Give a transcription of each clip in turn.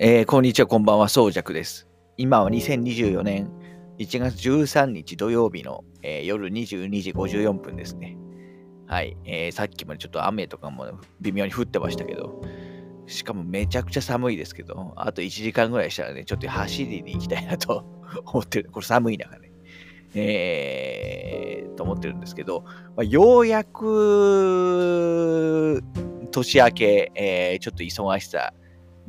えー、こんにちは、こんばんは、そうじゃくです。今は2024年1月13日土曜日の、えー、夜22時54分ですね。はい、えー、さっきまでちょっと雨とかも微妙に降ってましたけど、しかもめちゃくちゃ寒いですけど、あと1時間ぐらいしたらね、ちょっと走りに行きたいなと 思ってる。これ寒い中ね。えー、と思ってるんですけど、まあ、ようやく年明け、えー、ちょっと忙しさ、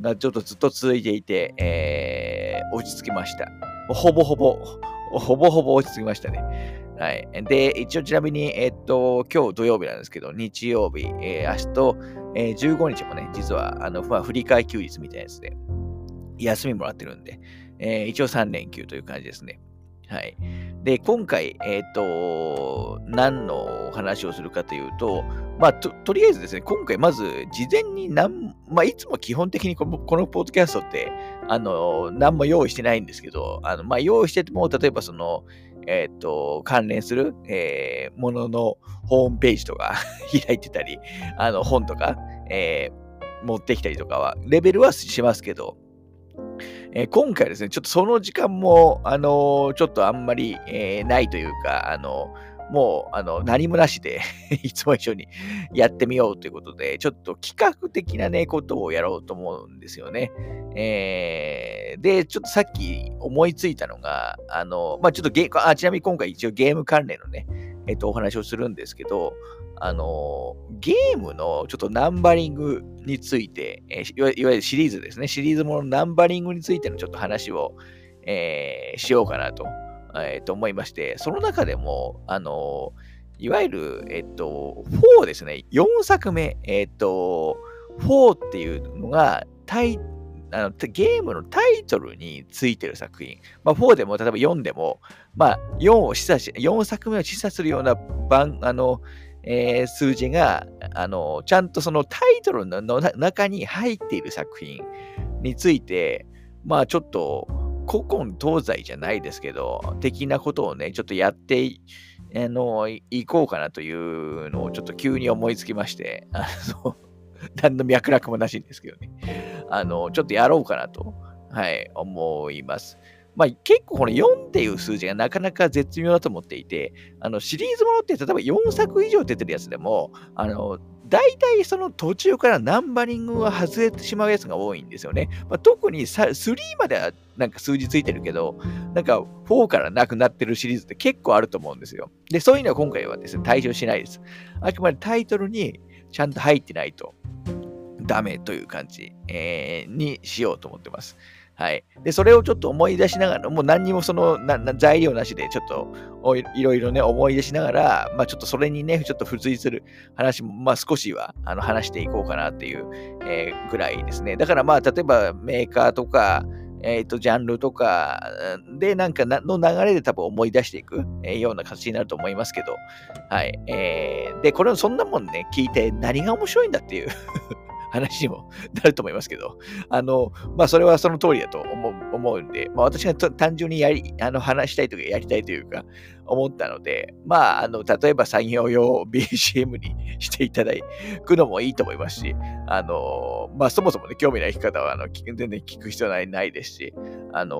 がちょっとずっと続いていて、えー、落ち着きました。ほぼほぼ、ほぼほぼ落ち着きましたね。はい。で、一応ちなみに、えっと、今日土曜日なんですけど、日曜日、えー、明日、えー、15日もね、実は、あの、まあ、振り替え休日みたいなやつで、休みもらってるんで、えー、一応3連休という感じですね。はい。で、今回、えっ、ー、と、何のお話をするかというと、まあ、と、とりあえずですね、今回まず、事前に何、まあ、いつも基本的にこのこのポッドキャストって、あの、何も用意してないんですけど、あの、まあ、用意してても、例えばその、えっ、ー、と、関連する、えー、もののホームページとか 開いてたり、あの、本とか、えー、持ってきたりとかは、レベルはしますけど、えー、今回ですね、ちょっとその時間も、あのー、ちょっとあんまり、えー、ないというか、あのもう、あの、何もなしで いつも一緒にやってみようということで、ちょっと企画的なね、ことをやろうと思うんですよね。えー、で、ちょっとさっき思いついたのが、あの、まあ、ちょっとゲあ、ちなみに今回一応ゲーム関連のね、えっと、お話をするんですけど、あの、ゲームのちょっとナンバリングについて、えいわゆるシリーズですね、シリーズものナンバリングについてのちょっと話を、えー、しようかなと,、えー、と思いまして、その中でも、あの、いわゆる、えっと、4ですね、4作目、えっと、4っていうのがタイあのゲームのタイトルについてる作品、まあ、4でも例えば4でも、まあ、4を示唆し、4作目を示唆するような番あのえー、数字が、あの、ちゃんとそのタイトルの中に入っている作品について、まあちょっと古今東西じゃないですけど、的なことをね、ちょっとやっていのいこうかなというのをちょっと急に思いつきまして、あの、何の脈絡もなしんですけどね、あの、ちょっとやろうかなと、はい、思います。まあ、結構この4っていう数字がなかなか絶妙だと思っていて、あのシリーズものって例えば4作以上出てるやつでも、あの大体その途中からナンバリングが外れてしまうやつが多いんですよね。まあ、特に3まではなんか数字ついてるけど、なんか4からなくなってるシリーズって結構あると思うんですよ。で、そういうのは今回はですね、対象しないです。あくまでタイトルにちゃんと入ってないとダメという感じ、えー、にしようと思ってます。はい。で、それをちょっと思い出しながら、もう何にもその材料なしで、ちょっといろいろね、思い出しながら、まあちょっとそれにね、ちょっと付随する話も、まあ少しはあの話していこうかなっていう、えー、ぐらいですね。だからまあ、例えばメーカーとか、えっ、ー、と、ジャンルとかで、なんかの流れで多分思い出していく、えー、ような形になると思いますけど、はい。えー、で、これ、そんなもんね、聞いて何が面白いんだっていう話にもなると思いますけど、あの、まあ、それはその通りだと思う思うんで、まあ、私が単純にやり、あの、話したいとかやりたいというか、思ったので、まあ、あの、例えば作業用 BGM にしていただくのもいいと思いますし、あの、まあ、そもそもね、興味ない生き方は、あの、全然聞く必要ないないですし、あの、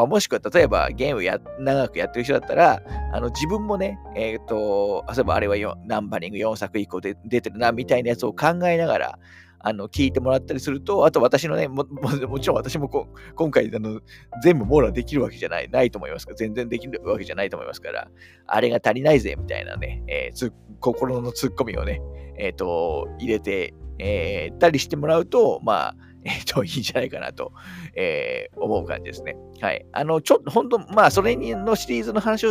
まあ、もしくは例えばゲームや長くやってる人だったら、あの自分もね、えっ、ー、と、例えばあれはナンバリング4作以降で出てるなみたいなやつを考えながら、あの聞いてもらったりすると、あと私のね、ももちろん私も今回あの全部網羅できるわけじゃない、ないと思いますから、全然できるわけじゃないと思いますから、あれが足りないぜみたいなね、えー、心のツッコミをね、えっ、ー、と、入れて、えー、たりしてもらうと、まあ、えっ、と、いいんじゃないかなと、えー、思う感じですね。はい。あの、ちょっと、本当まあ、それのシリーズの話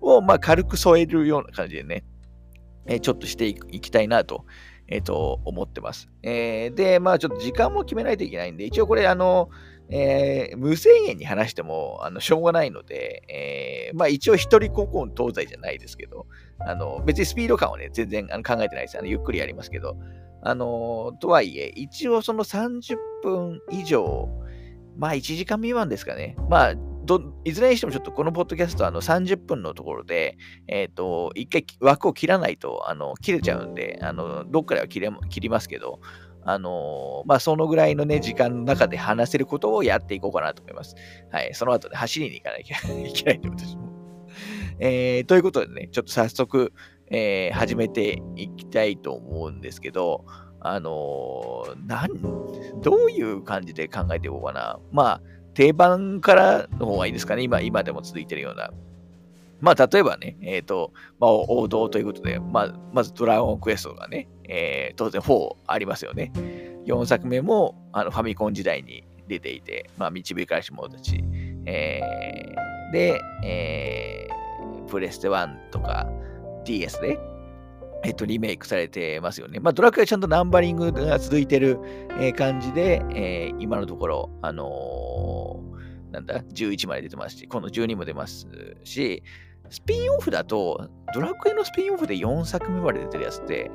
を、まあ、軽く添えるような感じでね、えー、ちょっとしていきたいなと、えっ、と、思ってます。えー、で、まあ、ちょっと時間も決めないといけないんで、一応これ、あの、えー、無制限に話しても、あの、しょうがないので、えー、まあ一応一人古今東西じゃないですけど、あの、別にスピード感をね、全然あの考えてないです。あの、ゆっくりやりますけど、あの、とはいえ、一応その30分以上、まあ1時間未満ですかね。まあ、いずれにしてもちょっとこのポッドキャストあの30分のところで、えっ、ー、と、一回枠を切らないと、あの、切れちゃうんで、あの、どっかでは切れ切りますけど、あの、まあ、そのぐらいのね、時間の中で話せることをやっていこうかなと思います。はい。その後で走りに行かなきゃいけないんで、私も。えー、ということでね、ちょっと早速、えー、始めていきたいと思うんですけど、あのー、なん、どういう感じで考えていこうかな。まあ、定番からの方がいいですかね。今、今でも続いてるような。まあ、例えばね、えっ、ー、と、まあ、王道ということで、まあ、まずドラゴンクエストがね、えー、当然4ありますよね。4作目もあのファミコン時代に出ていて、まあ、導かれし者たち。えー、で、えー、プレステ1とか DS で、えっと、リメイクされてますよね。まあ、ドラクエはちゃんとナンバリングが続いてる、え感じで、えー、今のところ、あのー、なんだ、11まで出てますし、今度12も出ますし、スピンオフだと、ドラクエのスピンオフで4作目まで出てるやつって、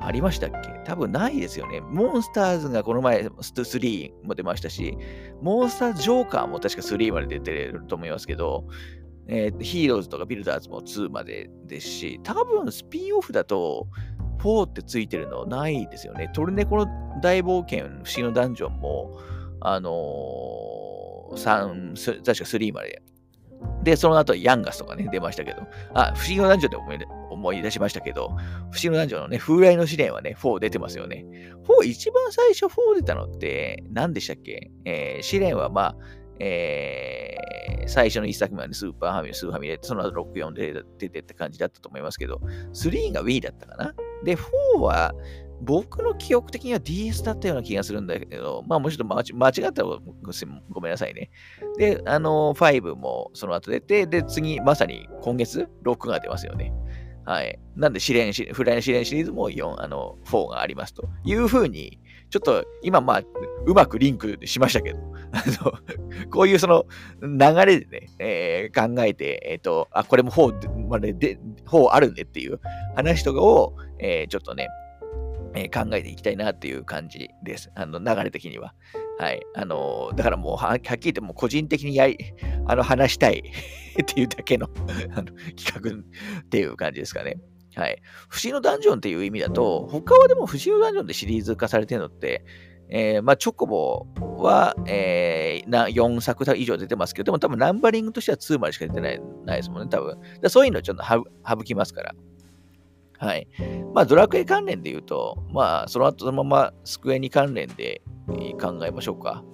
ありましたっけ？多分ないですよね。モンスターズがこの前、スト3も出ましたし、モンスタージョーカーも確か3まで出てると思いますけど、えー、ヒーローズとかビルダーズも2までですし、多分スピンオフだと4ってついてるのないですよね。トルネコの大冒険、不思議のダンジョンも、あのー、3、確か3まで。で、その後ヤンガスとかね、出ましたけど、あ、不思議のダンジョンで思い思い出しましたけど、不思議のダンジョンのね、風来のシレンはね、4出てますよね。4、一番最初4出たのって何でしたっけ？えー、シレンはまあ、えー、最初の1作目は、ね、スーパーファミ、スーファミで、その後64で出てって感じだったと思いますけど、3が Wii だったかな？で、4は、僕の記憶的には DS だったような気がするんだけど、まあもうちょっと間違ったらごめんなさいね。で、あの、5もその後出て、で、次、まさに今月、6が出ますよね。はい。なんで、試練フライの試練シリーズも4、あの、4がありますというふうに、ちょっと今まあ、うまくリンクしましたけど、あの、こういうその流れでね、えー、考えて、えっ、ー、と、あ、これも4までで、4あるねっていう話とかを、えー、ちょっとね、え考えていきたいなっていう感じです。あの、流れ的には。はい。あの、だからもうは、はっきり言っても個人的にやり、あの、話したい っていうだけのあの企画っていう感じですかね。はい。不思議のダンジョンっていう意味だと、他はでも不思議のダンジョンでシリーズ化されてるのって、えー、まあ、チョコボは、えー、な4作以上出てますけど、でも多分ナンバリングとしては2までしか出てないないですもんね、多分。そういうのちょっと省きますから。はい。まあ、ドラクエ関連で言うと、まあ、その後そのままスクエニ関連で考えましょうか。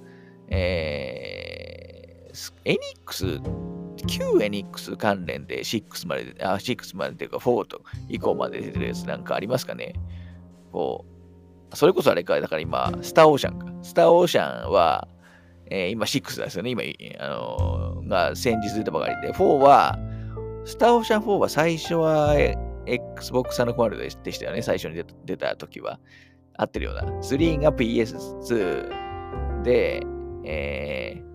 えー、エニックス旧エニックス関連で6まで、あ、6までというか4と以降まで出てるやつなんかありますかね？こう、それこそあれか、だから今、スターオーシャンか。スターオーシャンは、えー、今6ですよね。今、あのー、が先日出たばかりで、4は、スターオーシャン4は最初は Xbox 360でしたよね。最初に出た時は。合ってるような。3が PS2 で、えー、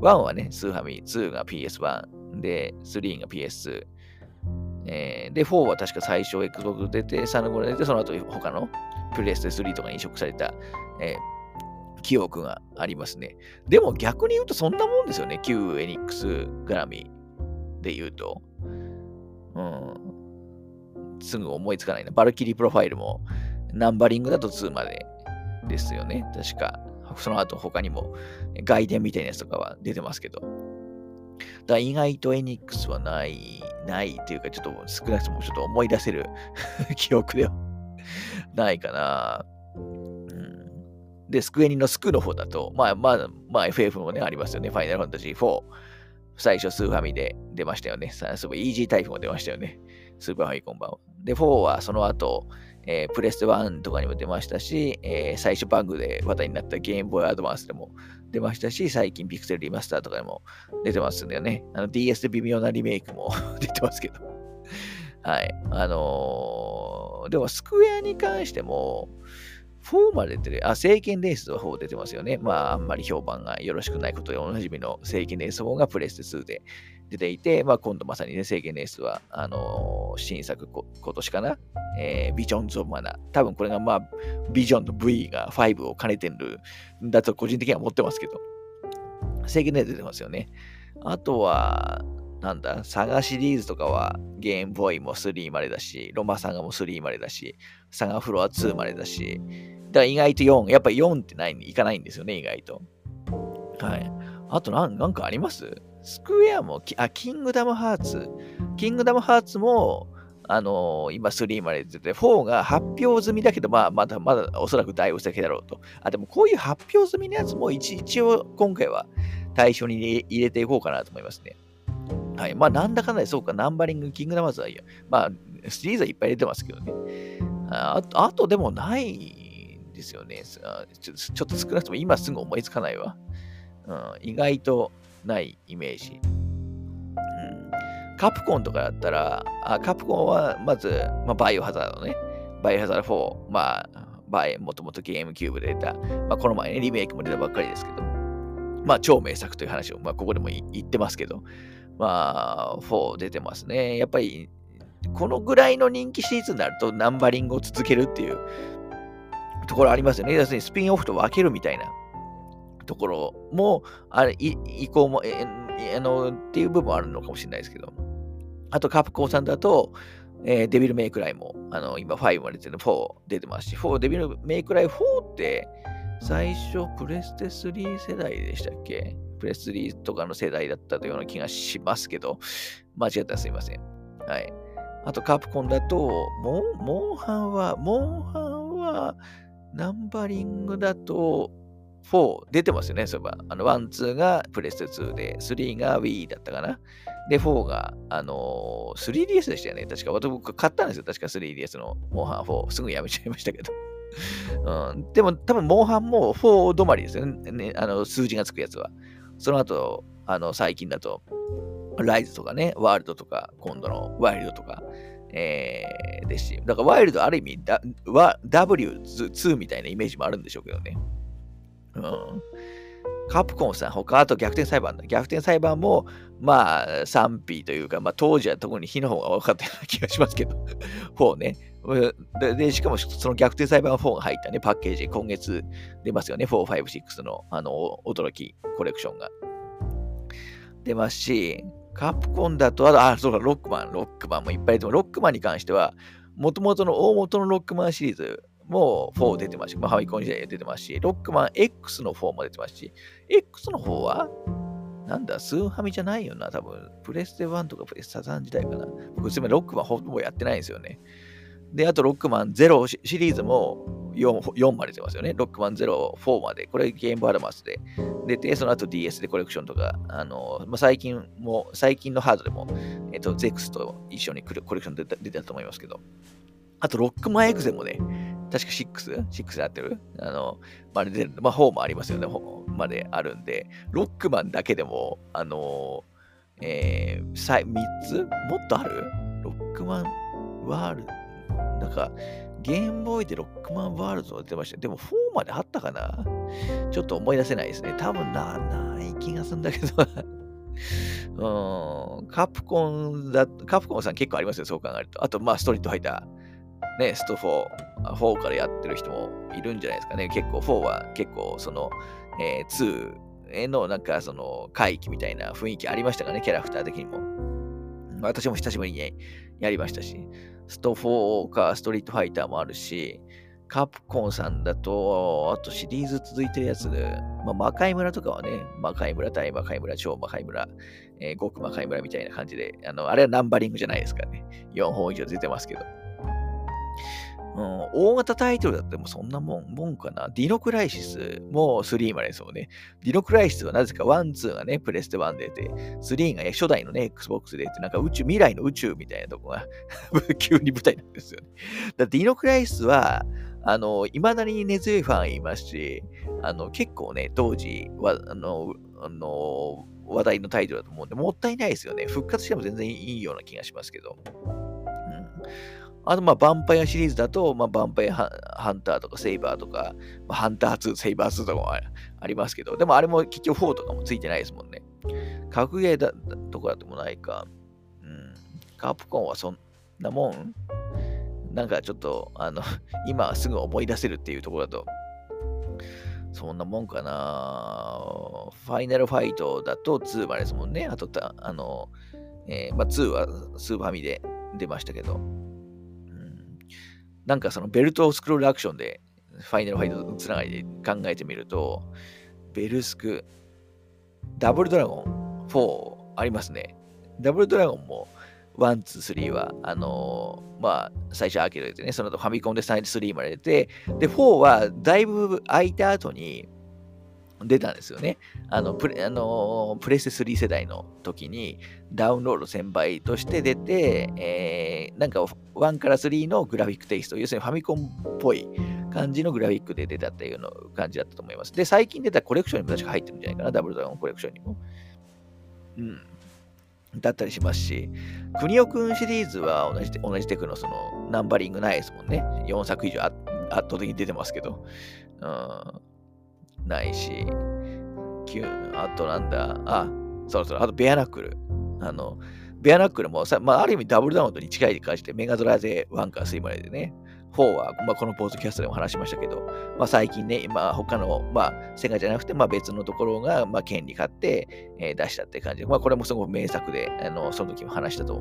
1はね、スーファミ、2が PS1 で、3が PS2。えー、で、4は確か最初 Xbox 出て、3の頃出て、その後他のプレステ3とかに移植された、えー、記憶がありますね。でも逆に言うとそんなもんですよね。旧エニックス絡みで言うと。うん。すぐ思いつかないな。バルキリープロファイルもナンバリングだと2までですよね。確か。その後他にも外伝みたいなやつとかは出てますけど。だ意外とエニックスはない、ないっていうか、ちょっと少なくともちょっと思い出せる 記憶ではないかな。うん、で、スクエニのスクの方だと、まあまあ、まあ FF もね、ありますよね。ファイナルファンタジー4。最初スーファミで出ましたよね。すごいイージータイプも出ましたよね。スーパーファミコン版は。で、4はその後、えー、プレステ1とかにも出ましたし、えー、最初バグで話題になったゲームボーイアドバンスでも出ましたし、最近ピクセルリマスターとかでも出てますんだよね。あの DS で微妙なリメイクも 出てますけど。はい。あのー、でもスクエアに関しても、4まで出てる、あ、聖剣レースは4出てますよね。まあ、あんまり評判がよろしくないことでおなじみの聖剣レース4がプレステ2で出ていて、まあ、今度まさにね、制限レースは、あのー、新作こ、今年かな、えー、ビジョンズ・オブ・マナー。多分これが、まあ、ビジョンの V が5を兼ねてるんだと個人的には思ってますけど、制限レース出てますよね。あとは、なんだ、サガシリーズとかはゲームボーイも3までだし、ロマサガも3までだし、サガフロア2までだし、だから意外と4、やっぱり4ってないいかないんですよね、意外と。はい。あとなん、なんかあります？スクエアも、あ、キングダムハーツ。キングダムハーツも、あのー、今3まで出てて、4が発表済みだけど、まあ、まだまだおそらく大先だろうと。あ、でもこういう発表済みのやつも一一応今回は対象に入れていこうかなと思いますね。はい。まあ、なんだかんだで、そうか、ナンバリング、キングダムハーツはいいよ。まあ、シリーズはいっぱい出てますけどね。ああと、でもないんですよねちょ。ちょっと少なくとも今すぐ思いつかないわ。うん、意外とないイメージ。カプコンとかだったら、あカプコンはまず、まあ、バイオハザードね。バイオハザード4、まあ、バイ、もともとゲームキューブで出た、まあ、この前ね、リメイクも出たばっかりですけど、まあ、超名作という話を、まあ、ここでも言ってますけど、まあ、4出てますね。やっぱり、このぐらいの人気シリーズになると、ナンバリングを続けるっていうところありますよね。要するに、スピンオフと分けるみたいなところも、あれ、移行も、えあの、っていう部分あるのかもしれないですけど。あと、カプコンさんだと、えー、デビルメイクライも、あの、今5まで出てる4出てますし、4、デビルメイクライ4って、最初、プレステ3世代でしたっけ？プレス3とかの世代だったというような気がしますけど、間違ったらすいません。はい。あと、カプコンだと、モンモンハンは、モンハンは、ナンバリングだと、4出てますよね、そういえば。あの、1、2がプレステ2で、3が Wii だったかな。で、4が、あのー、3DS でしたよね。確か、僕買ったんですよ。確か 3DS のモンハン4。すぐやめちゃいましたけど。うん、でも、多分、モンハンも4止まりですよね。ねあの数字がつくやつは。その後、あの、最近だと、ライズとかね、ワールドとか、今度のワイルドとか、えー、ですし、だからワイルドある意味、W2 みたいなイメージもあるんでしょうけどね。うん。カプコンさん、他、あと逆転裁判だ。逆転裁判も、まあ、賛否というか、まあ、当時は特に火の方が多かったような気がしますけど、4ね。で、でしかもその逆転裁判4が入ったね、パッケージ、今月出ますよね。4、5、6の、あの、驚きコレクションが。出ますし、カプコンだと、あ、そうか、ロックマン、ロックマンもいっぱい出ても、ロックマンに関しては、もともとの大元のロックマンシリーズも4出てますし、まあ、ファミコン時代出てますし、ロックマン X の4も出てますし、X の方は、なんだ、スーファミじゃないよな、多分。プレステ1とかプレステ3時代かな。僕、すみません、ロックマンほぼやってないんですよね。で、あと、ロックマン0シリーズも 4, 4まで出ますよね。ロックマン0、4まで。これゲームアドマスで出て、その後 DS でコレクションとか、あの、まあ、最近も、最近のハードでも、えっと、ZEX と一緒にコレクション出出てたと思いますけど。あと、ロックマンエグゼもね、確か 6?6 でやってる？あの、まあ、で、まあ、4もありますよね。4まであるんで、ロックマンだけでも、あのえー、3つ？もっとある？ロックマンワールド？なんか、ゲームボーイでロックマンワールドが出てました。でも4まであったかな？ちょっと思い出せないですね。多分な、ない気がするんだけど うん、カプコンだ、カプコンさん結構ありますよ、そう考えると。あと、まあ、ストリートファイター。ね、スト4、4からやってる人もいるんじゃないですかね。結構4は結構その、えー、2へのなんかその回帰みたいな雰囲気ありましたかね、キャラクター的にも。私も久しぶりにやりましたし、スト4かストリートファイターもあるし、カプコンさんだと、あとシリーズ続いてるやつで、まあ、魔界村とかはね、魔界村、大魔界村、超魔界村、えー、極魔界村みたいな感じで、あの、あれはナンバリングじゃないですかね。4本以上出てますけど。うん、大型タイトルだってもそんなもん、もんかな。ディノクライシスも3までですもんね。ディノクライシスはなぜか1、2がね、プレステ1で出て、3が初代のね、Xbox で出て、なんか宇宙、未来の宇宙みたいなとこが 急に舞台なんですよね。だってディノクライシスは、あの、未だに根強いファンいますし、あの、結構ね、当時は、あの、あの、話題のタイトルだと思うんで、もったいないですよね。復活しても全然いいような気がしますけど。うんあと、まあ、ヴァンパイアシリーズだと、まあ、ヴァンパイアハンターとかセイバーとか、まあ、ハンター2、セイバー2とかもありますけど、でもあれも結局4とかもついてないですもんね。格ゲーだとかでもないか。うん。カープコンはそんなもん？なんかちょっと、あの、今すぐ思い出せるっていうところだと、そんなもんかな。ファイナルファイトだと2までですもんね。あと、あの、えー、まあ、2はスーファミで出ましたけど、なんかそのベルトをスクロールアクションでファイナルファイトつながりで考えてみると、ベルスク、ダブルドラゴン4ありますね。ダブルドラゴンもワン、ツー、スリーは、あのー、まあ、最初アーケードでね、その後ファミコンで3まで出て、で、4はだいぶ空いた後に出たんですよね。あの、プレ、あのー、プレステ3世代の時にダウンロード1000倍として出て、えー、なんか1から3のグラフィックテイスト、要するにファミコンっぽい感じのグラフィックで出たっていうの感じだったと思います。で、最近出たコレクションにも確か入ってるんじゃないかな、ダブルドラゴンコレクションにも。うん。だったりしますし、国尾くんシリーズは同じ同じテクのそのナンバリングないですもんね。4作以上圧倒的に出てますけど。うん、ないし、キュンあとなんだ、あ、そうそう、あとベアナックル。あの、ベアナックルもさ、まあ、ある意味ダブルダウンとに近い感じで、メガドラでワンカー3まででね、4は、まあ、このポーズキャストでも話しましたけど、まあ、最近ね、まあ、他の、まあ、セガじゃなくて、まあ、別のところが、まあ、権利買って、えー、出したって感じで、まあ、これもすごく名作で、あの、その時も話したと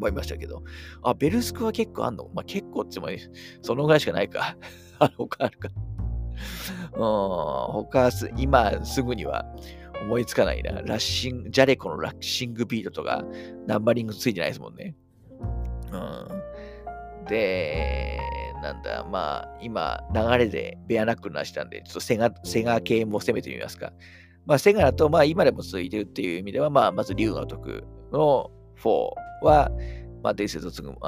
思いましたけど、あ、ベルスクは結構あんの？まあ、結構ってもそのぐらいしかないか。あの、他あるか。うん、他す、今すぐには思いつかないな。ラッシング、ジャレコのラッシングビートとか、ナンバリングついてないですもんね。うん。で、なんだ、まあ、今、流れでベアナックルなしなんで、ちょっとセガ、セガ系も攻めてみますか。まあ、セガだと、まあ、今でも続いてるっていう意味では、まあ、まず、竜の徳の4は、まあ、伝説を継ぐも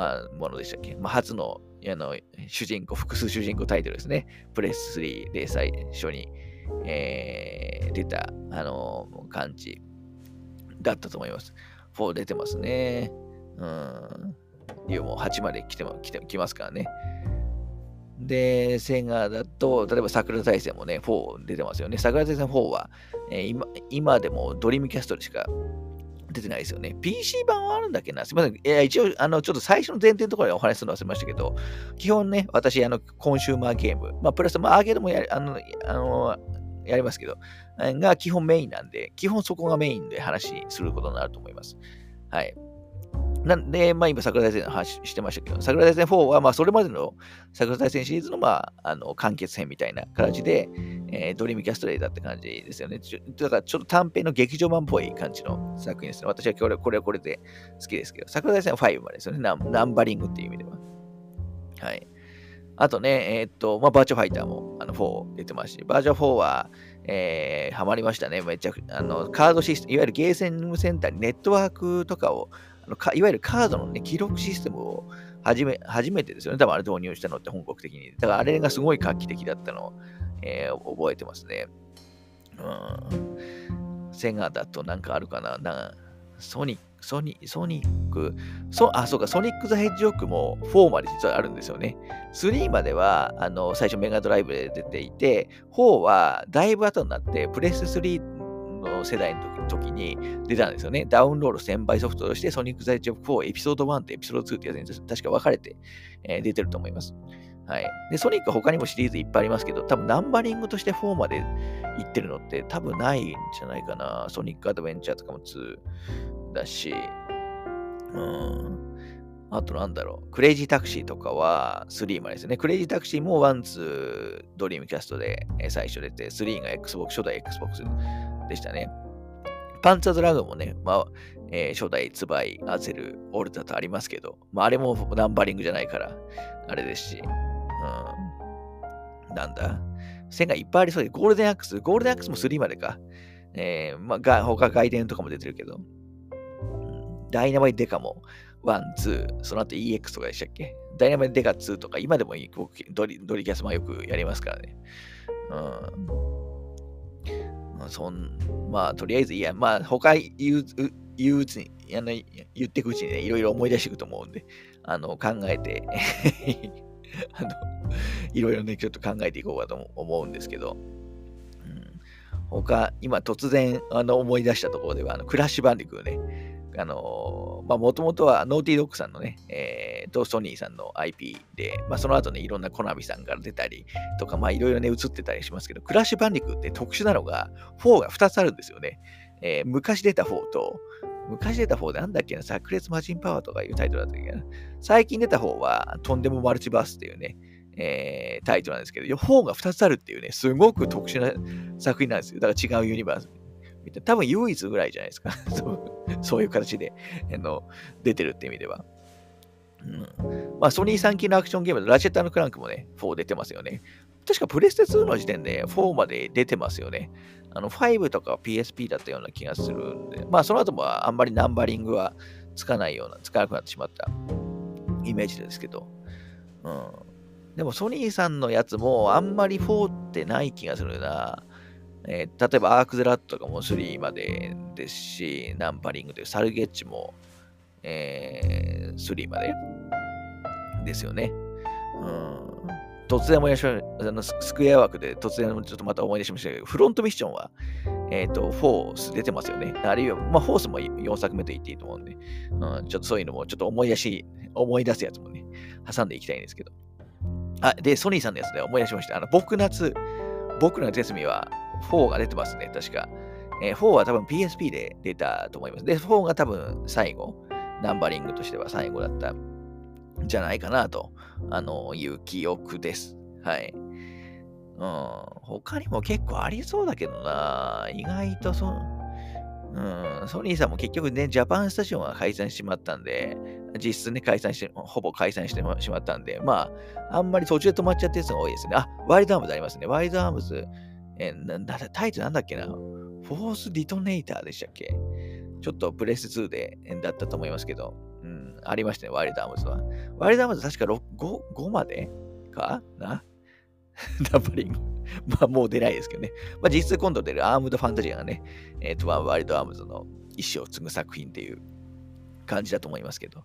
のでしたっけ？まあ、初のあの主人公、複数主人公タイトルですね。プレス3で最初に、えー、出た、あのー、感じだったと思います。4出てますね。うん。竜も8まで来て来て来ますからね。で、セガだと、例えば桜大戦もね、4出てますよね。桜大戦4は、えー、今今でもドリームキャストでしか出てないですよね。PC 版はあるんだっけな？すいません。いや、一応、あの、ちょっと最初の前提のところでお話しするの忘れましたけど、基本ね、私、あの、コンシューマーゲーム、まあ、プラス、まあ、アーケードもやあの、あの、やりますけど、が基本メインなんで、基本そこがメインで話することになると思います。はい。なんで、まあ今、桜大戦の話してましたけど、桜大戦4は、まあそれまでの桜大戦シリーズの、まあ、あの、完結編みたいな形で、えー、ドリームキャストレイだって感じですよね。だからちょっと短編の劇場版っぽい感じの作品ですね。私はこれこれはこれで好きですけど、桜大戦5までですよね。ナンナンバリングっていう意味では。はい。あとね、えー、っと、まあ、バーチャファイターもあの4出てますし、バーチャ4は、えー、ハマりましたね。めちゃ、あの、カードシステム、いわゆるゲーセンセンターにネットワークとかをあのいわゆるカードの、ね、記録システムを初め初めてですよね。多分あれ導入したのって本格的に。だからあれがすごい画期的だったのを、えー、覚えてますね。うん。セガだとなんかあるかななソニック、ソニソニック、そあ、そうか、ソニック・ザ・ヘッジホックも4まで実はあるんですよね。3までは、あの、最初メガドライブで出ていて、4はだいぶ後になって、プレス3の世代の時に出たんですよね。ダウンロード1000倍ソフトとして、ソニック・ザ・イッチ・オブ・4エピソード1とエピソード2ってやつに確か分かれて、えー、出てると思います。はい。で、ソニックは他にもシリーズいっぱいありますけど、多分ナンバリングとして4までいってるのって多分ないんじゃないかな。ソニック・アドベンチャーとかも2だし、うん。あとなんだろう。クレイジータクシーとかは3までですね。クレイジータクシーも1、2、ドリームキャストで最初出て、3が Xbox、初代 Xbox でしたね。パンツァードラグーンもね、まあ、えー、初代ツバイ、アゼル、オルタとありますけど、まあ、あれもナンバリングじゃないから、あれですし、うん、なんだ、セガいっぱいありそうで、ゴールデンアックス、ゴールデンアックスも3までか、えー、まあ、が他外伝とかも出てるけど、ダイナマイデカも1、2、その後 EX とかでしたっけ？ダイナマイデカ2とか、今でも僕ドリドリキャスマよくやりますからね。うん。そんまあ、とりあえず、いや、まあ、他言う、言ううちに、あの言ってくうちにね、いろいろ思い出していくと思うんで、あの、考えて あの、いろいろね、ちょっと考えていこうかと思うんですけど、うん、他、今突然、あの、思い出したところでは、あの、クラッシュバンディクーね、あのまあ、もともとはノーティードッグさんのね、えー、と、ソニーさんの IP で、まあ、その後ね、いろんなコナミさんから出たりとか、まあ、いろいろね、映ってたりしますけど、クラッシュバンディクって特殊なのが、4が2つあるんですよね。えー、昔出た4と、昔出た方でなんだっけな、炸裂マジンパワーとかいうタイトルだったっけな。最近出た方は、とんでもマルチバースっていうね、えー、タイトルなんですけど、4が2つあるっていうね、すごく特殊な作品なんですよ。だから違うユニバース。多分唯一ぐらいじゃないですか。そういう形であの出てるって意味では。うんまあ、ソニー3期のアクションゲームラチェットクランクもね、4出てますよね。確かプレステ2の時点で4まで出てますよね。あの5とか PSP だったような気がするんで、まあその後もあんまりナンバリングはつかないような、つかなくなってしまったイメージですけど。うん、でもソニーさんのやつもあんまり4ってない気がするな。えー、例えばアークゼラットとかも3までですし、ナンバリングでサルゲッチも、えー、3までですよね。うん突然思い出しましたあのスクエア枠で突然ちょっとまた思い出しましたけど、フロントミッションは、えっ、ー、と、フォース出てますよね。あるいは、まあ、フォースも4作目と言っていいと思うんで、うん、ちょっとそういうのもちょっと思い出し、思い出すやつもね、挟んでいきたいんですけど。あ、で、ソニーさんのやつで思い出しました。あの、僕夏、僕の夏休みは4が出てますね、確か。えー、4は多分 PSP で出たと思います。で、4が多分最後、ナンバリングとしては最後だったんじゃないかなと、あの、いう記憶です。はい。うん、他にも結構ありそうだけどな、意外とそ、うん、ソニーさんも結局ね、ジャパンスタジオンは解散してしまったんで、実質ね、解散して、ほぼ解散してしまったんで、まあ、あんまり途中で止まっちゃったやつが多いですね。あ、ワイルドアームズありますね。ワイルドアームズ、えなタイトルなんだっけな？フォースディトネーターでしたっけ？ちょっとプレス2でだったと思いますけど、うん、ありましたね、ワイルドアームズは。ワイルドアームズ確か 5, 5までかな？ダンバリング。まあもう出ないですけどね。まあ実質今度出るアームドファンタジアがね、えっ、ー、と、ワイルドアームズの意思を継ぐ作品っていう感じだと思いますけど。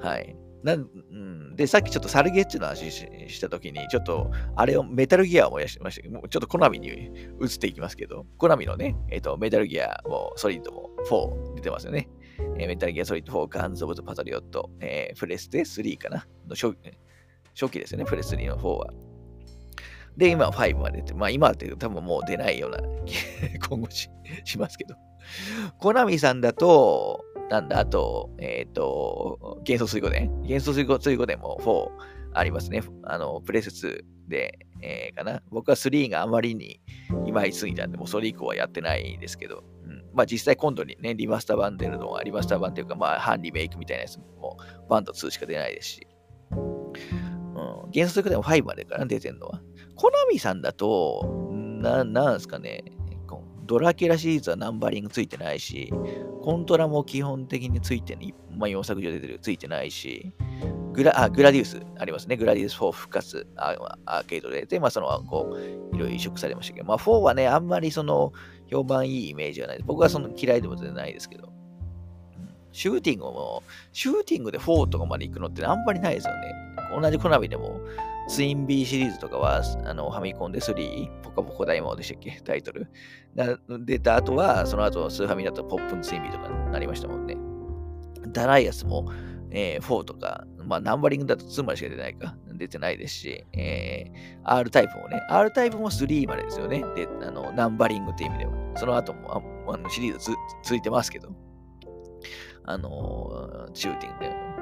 はい。なん、うん、で、さっきちょっとサルゲッチの話したときに、ちょっと、あれをメタルギアを思い出しましたけど、もうちょっとコナミに移っていきますけど、コナミのね、えっ、ー、と、メタルギアもソリッドも4出てますよね。えー、メタルギアソリッド4、ガンズ・オブ・ザ・パトリオット、えー、プレステ3かな？の初初期ですよね、プレス3の4は。で、今5まで出て、まあ今って多分もう出ないような 今後ししますけど。コナミさんだと、なんだ、あと、えっ、ー、と、幻想水湖伝幻想水湖伝も4ありますね。あの、プレス2で、えー、かな。僕は3があまりにいまいすぎたんで、もうそれ以降はやってないんですけど、うん、まあ実際今度にね、リマスター版出るのは、リマスター版っていうか、まあ半リメイクみたいなやつも、バンド2しか出ないですし、うん、幻想水湖伝も5までかな、出てるのは。コナミさんだと、な、なんすかね、ドラキュラシリーズはナンバリングついてないし、コントラも基本的についてない、まあ、4作上出てる、ついてないし、グラあグラディウスありますね。グラディウス4復活アーケードで。で、まあ、その、こう、いろいろ移植されましたけど、まあ、4はね、あんまりその、評判いいイメージはない。僕はその嫌いでも全然ないですけど。シューティングも、シューティングで4とかまで行くのってあんまりないですよね。同じコナミでも、ツイン B シリーズとかは、あの、ファミコンで3、ポカポコ大魔王でしたっけ？タイトル。出た後は、その後、スーファミだとポップンツインビーとかになりましたもんね。ダライアスも、えー、4とか、まあ、ナンバリングだと2までしか出てないか、出てないですし、えー、R タイプもね、R タイプも3までですよね。で、あの、ナンバリングっていう意味では。その後も、ああのシリーズついてますけど、あのー、シューティングで、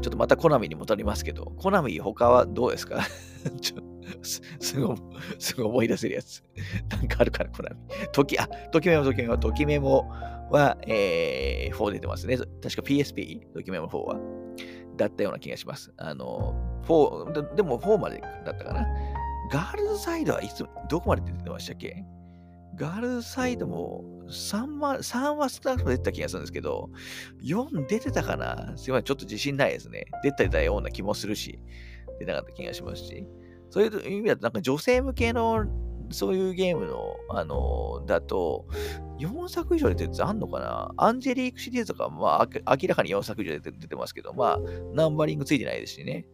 ちょっとまたコナミに戻りますけど、コナミ他はどうですか？ちょすすご、すごい思い出せるやつ。なんかあるから、コナミ。時、あ、ときめもときめも、ときめもは、えー、4出てますね。確か PSP、ときめも4は。だったような気がします。あの、4、ででも4までだったかな。ガールズサイドはいつ、どこまで出てましたっけ？ガールズサイドも3は、3は少なくとも出てた気がするんですけど、4出てたかな？すいません、ちょっと自信ないですね。出てたような気もするし、出なかった気がしますし。そういう意味だと、なんか女性向けのそういうゲームの、あのだと、4作以上出てるやつあんのかな？アンジェリークシリーズとか、まあ、明らかに4作以上出て出てますけど、まあ、ナンバリングついてないですしね。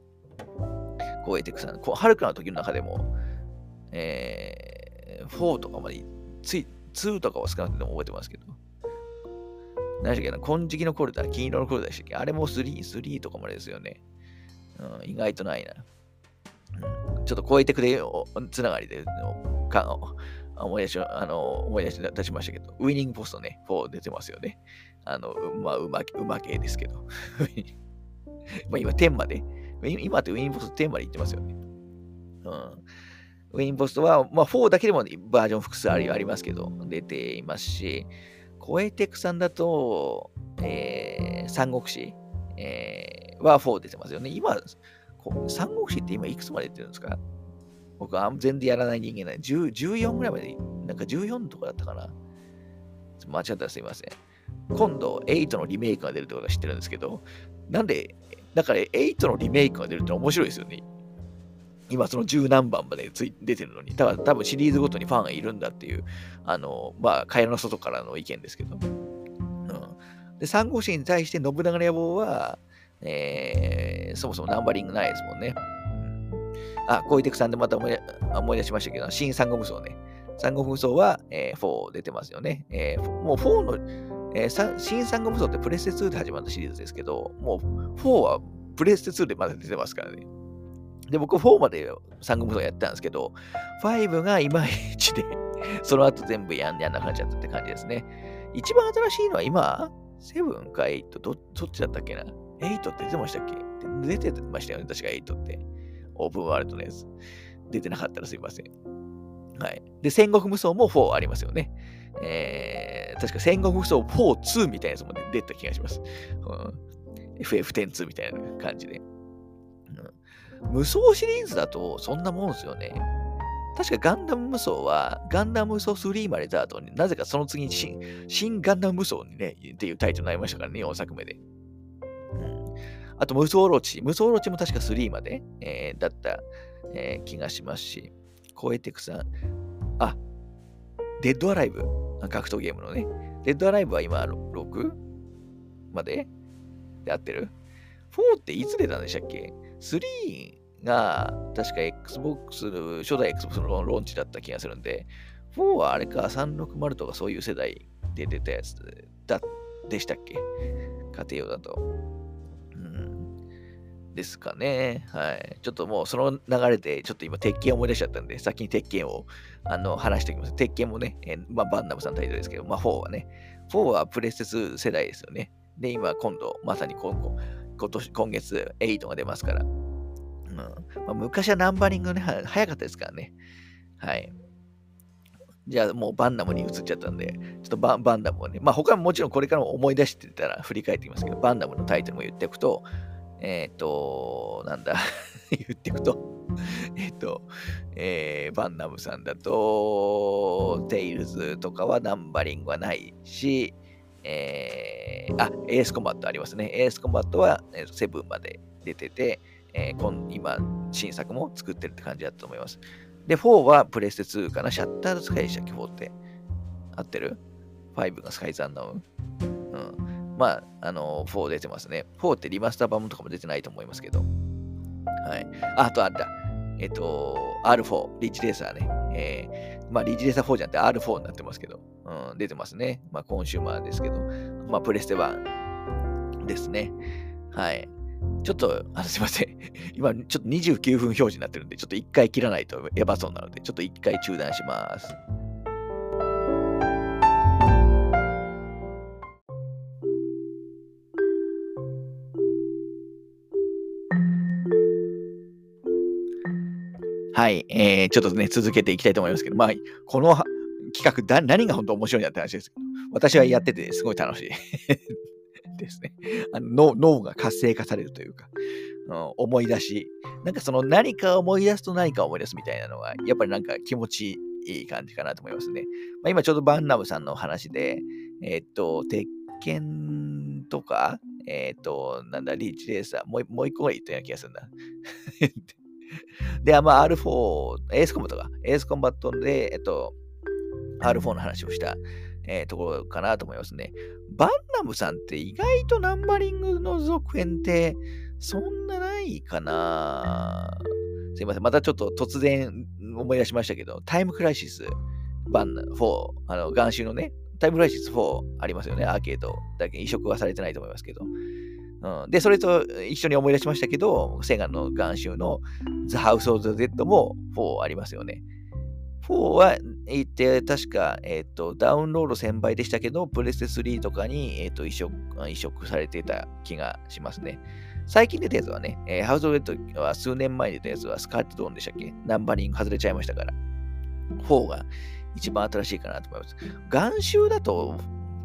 こうエテクさん、こう、ハルクの時の中でも、えー、4とかまでつい、2とかは少なくとも覚えてますけど。何でしたっけな、金色のコルダー、金色のコルダーでしたっけ？あれも3、3とかまでですよね。うん、意外とないな。うん、ちょっと超えてくれよ、つながりで、か思い出し、あの、思い出し出しましたけど、ウィニングポストね、4出てますよね。あの、まあ、うま、うま系ですけど。まあ今10まで、今ってウィニングポスト10まで行ってますよね。うん。ウィニングポストは、まあ4だけでもバージョン複数ありありますけど、出ていますし、コエテクさんだと、えー、三国志、えー、は4出てますよね。今、三国志って今いくつまで出てるんですか？僕は全然やらない人間なんで、14ぐらいまで、なんか14とかだったかな。間違ったらすいません。今度、8のリメイクが出るってことは知ってるんですけど、なんで、だから8のリメイクが出るって面白いですよね。今その十何番までつい出てるのに、だ多分シリーズごとにファンがいるんだっていう、あの、まあ、会話の外からの意見ですけど。うん、で、三国志に対して信長の野望は、えー、そもそもナンバリングないですもんね。あ、小池さんでまた思い思い出しましたけど、新三国無双ね。三国無双は、えー、4出てますよね。えー、もう4の、えー、新三国無双ってプレステ2で始まったシリーズですけど、もう4はプレステ2でまだ出てますからね。で、僕4まで三国無双やったんですけど、5がいまいちで その後全部やんやんなくなっちゃったって感じですね。一番新しいのは今、7か8ど、どっちだったっけな ?8 って出てましたっけ？出てましたよね、確か8って。オープンワールドのやつ。出てなかったらすいません。はい。で、戦国無双も4ありますよね。えー、確か戦国無双4、2みたいなやつも出た気がします。うん、FF102 みたいな感じで。無双シリーズだとそんなもんですよね。確かガンダム無双は、ガンダム無双3まで出た後になぜかその次に新新ガンダム無双にね、っていうタイトルになりましたからね、4作目で。うんあと、無双ロチ。無双ロチも確か3まで、えー、だった、えー、気がしますし、超えてくさん。あ、デッドアライブ。格闘ゲームのね。デッドアライブは今 6? までで合ってる ?4 っていつ出たんでしたっけ ?3 が確か Xbox、初代 Xbox のローンチだった気がするんで、4はあれか360とかそういう世代で出たやつだでしたっけ？家庭用だと。うんですかね。はい。ちょっともうその流れで、ちょっと今、鉄拳思い出しちゃったんで、先に鉄拳をあの話しておきます。鉄拳もね、えー、まあ、バンダムさんタイトルですけど、まあ、4はね、4はプレステ2世代ですよね。で、今、今度、まさに今後、今年、今月、8が出ますから。うんまあ、昔はナンバリングね、早かったですからね。はい。じゃあもうバンナムに移っちゃったんで、ちょっとバンナムをね、まあ他ももちろんこれからも思い出してたら振り返っていきますけど、バンナムのタイトルも言っておくと、えっ、ー、と、なんだ 言っていくとえっと、えー、バンナムさんだと、テイルズとかはナンバリングはないし、えー、あ、エースコンバットありますね。エースコンバットはえセブンまで出てて、えー、今、新作も作ってるって感じだと思います。で、4はプレステ2かな。シャッタードスカイでしたっけ、4って。合ってる ?5 がスカイザンナウン。うん。まあ、あの、4出てますね。4ってリマスター版とかも出てないと思いますけど。はい。あとあった。えっと、R4、リッチレーサーね。えー、まあ、リッチレーサー4じゃなくて R4 になってますけど、うん、出てますね。まあ、コンシューマーですけど、まあ、プレステ1ですね。はい。ちょっと、あのすいません。今、ちょっと29分表示になってるんで、ちょっと1回切らないとやばそうなので、ちょっと1回中断します。はい、えー、ちょっとね、続けていきたいと思いますけど、まあ、この企画だ、何が本当面白いんだって話ですけど、私はやっててすごい楽しいですね。あの脳が活性化されるというか、うん、思い出し、なんかその何か思い出すと何か思い出すみたいなのが、やっぱりなんか気持ちいい感じかなと思いますね。まあ、今ちょうどバンナムさんの話で、えー、っと、鉄拳とか、えー、っと、なんだ、リッジレーサー、もうもう一個が言ったような気がするんだ。で、まあ、R4、エースコンバットが、エースコンバットで、えっと、R4 の話をした、えー、ところかなと思いますね。バンナムさんって意外とナンバリングの続編ってそんなないかなすいません。またちょっと突然思い出しましたけど、タイムクライシスバン4、あの、元週のね、タイムクライシス4ありますよね。アーケードだけ移植はされてないと思いますけど。うん、で、それと一緒に思い出しましたけど、セガの元週の The House of the Dead も4ありますよね。4は、えって確か、えっ、と、ダウンロード1000倍でしたけど、プレステ3とかに、えっ、と移植、移植されてた気がしますね。最近出たやつはね、えー、ハウス・オブ・レッドは数年前に出たやつはスカーット・ドーンでしたっけ？ナンバリング外れちゃいましたから。4が一番新しいかなと思います。元週だと、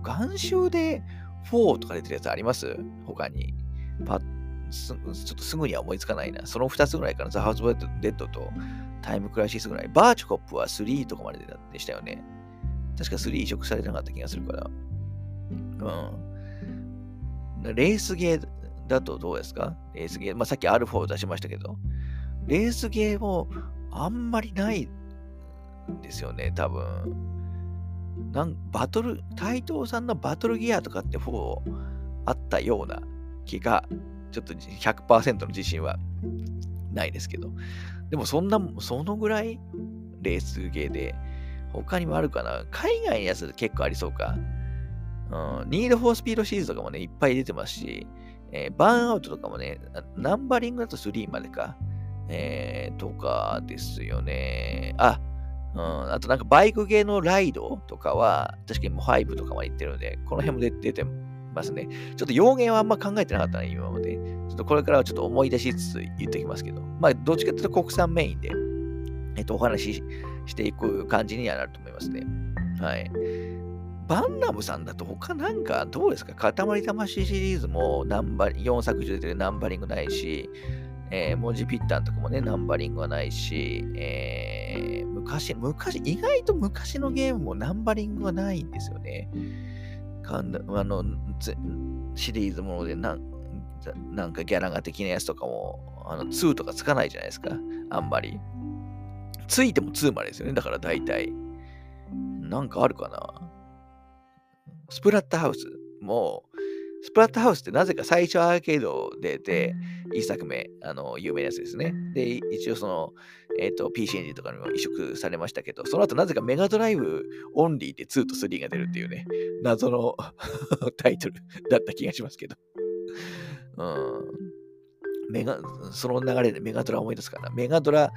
元週で4とか出てるやつあります？他に。パちょっとすぐには思いつかないな。その2つぐらいかな。ザ・ハウス・オブ・デッドとタイム・クライシスぐらい。バーチコップは3とかまででしたよね。確か3移植されてなかった気がするから。うん。レースゲーだとどうですか？レースゲー。まあ、さっきアルファを出しましたけど、レースゲーもあんまりないんですよね、多分。なんバトル、斎藤さんのバトルギアとかって4あったような気が、ちょっと100%の自信はないですけど。でもそんな、そのぐらいレースゲーで、他にもあるかな？海外のやつ結構ありそうか。うん、ニードフォースピードシリーズとかもね、いっぱい出てますし、えー、バーンアウトとかもね、ナンバリングだと3までか。えー、とかですよね。あ、うん、あとなんかバイク系のライドとかは、確かにもう5とかまで行ってるので、この辺も出出てますね。ちょっと用言はあんま考えてなかったね、今まで。ちょっとこれからはちょっと思い出しつつ言っておきますけど。まあ、どっちかというと国産メインで、えっと、お話ししていく感じにはなると思いますね。はい。バンナムさんだと他なんかどうですか？塊魂シリーズもナンバ4作中出てるナンバリングないし、えー、文字ピッタンとかもね、ナンバリングはないし、えー、昔、昔、意外と昔のゲームもナンバリングはないんですよね。あの、シリーズものでな、なんかギャラが的なやつとかも、あの、2とかつかないじゃないですか。あんまり。ついても2までですよね。だから大体。なんかあるかなスプラッタハウスも、スプラッタハウスってなぜか最初アーケードで出て、1作目、あの、有名なやつですね。で、一応その、えっ、ー、と、PC エンジンとかにも移植されましたけど、その後なぜかメガドライブオンリーで2と3が出るっていうね、謎の タイトルだった気がしますけど。うん。メガ、その流れでメガドラ思い出すかな。メガドラ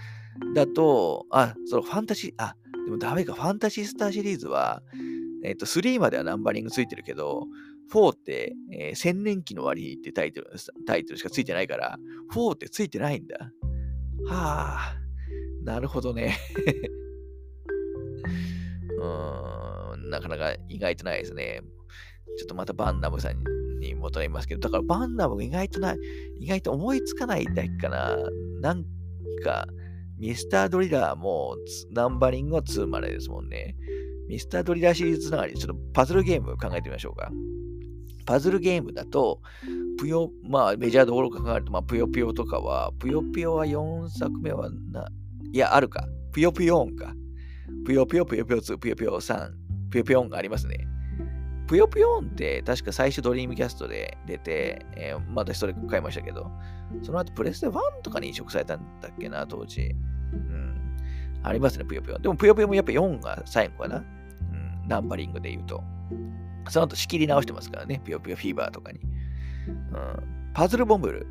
だと、あ、そのファンタジー、あ、でもダメか、ファンタジースターシリーズは、えっ、ー、と、3まではナンバリングついてるけど、4って、えー、千年期の割りってタイトル、タイトルしかついてないから、4ってついてないんだ。はあ、なるほどね。うーん、なかなか意外とないですね。ちょっとまたバンナムさんに戻りますけど、だからバンナム意外とない、意外と思いつかないだけかな。なんか、ミスタードリラーもナンバリングは2までですもんね。ミスタードリラーシリーズつながり、ちょっとパズルゲーム考えてみましょうか。パズルゲームだと、ぷよ、まあメジャーどころか考えると、まあぷよぷよとかは、ぷよぷよは4作目はな、いや、あるか。ぷよぷよ音か。ぷよぷよぷよぷよ2、ぷよぷよ3、ぷよぷよ音がありますね。ぷよぷよ音って確か最初ドリームキャストで出て、えー、またそれ買いましたけど、その後プレステ1とかに移植されたんだっけな、当時。うん。ありますね、ぷよぷよ。でもぷよぷよもやっぱ4が最後かな。うん。ナンバリングで言うと。その後仕切り直してますからね、ぴよぴよフィーバーとかに。うん、パズルボムル。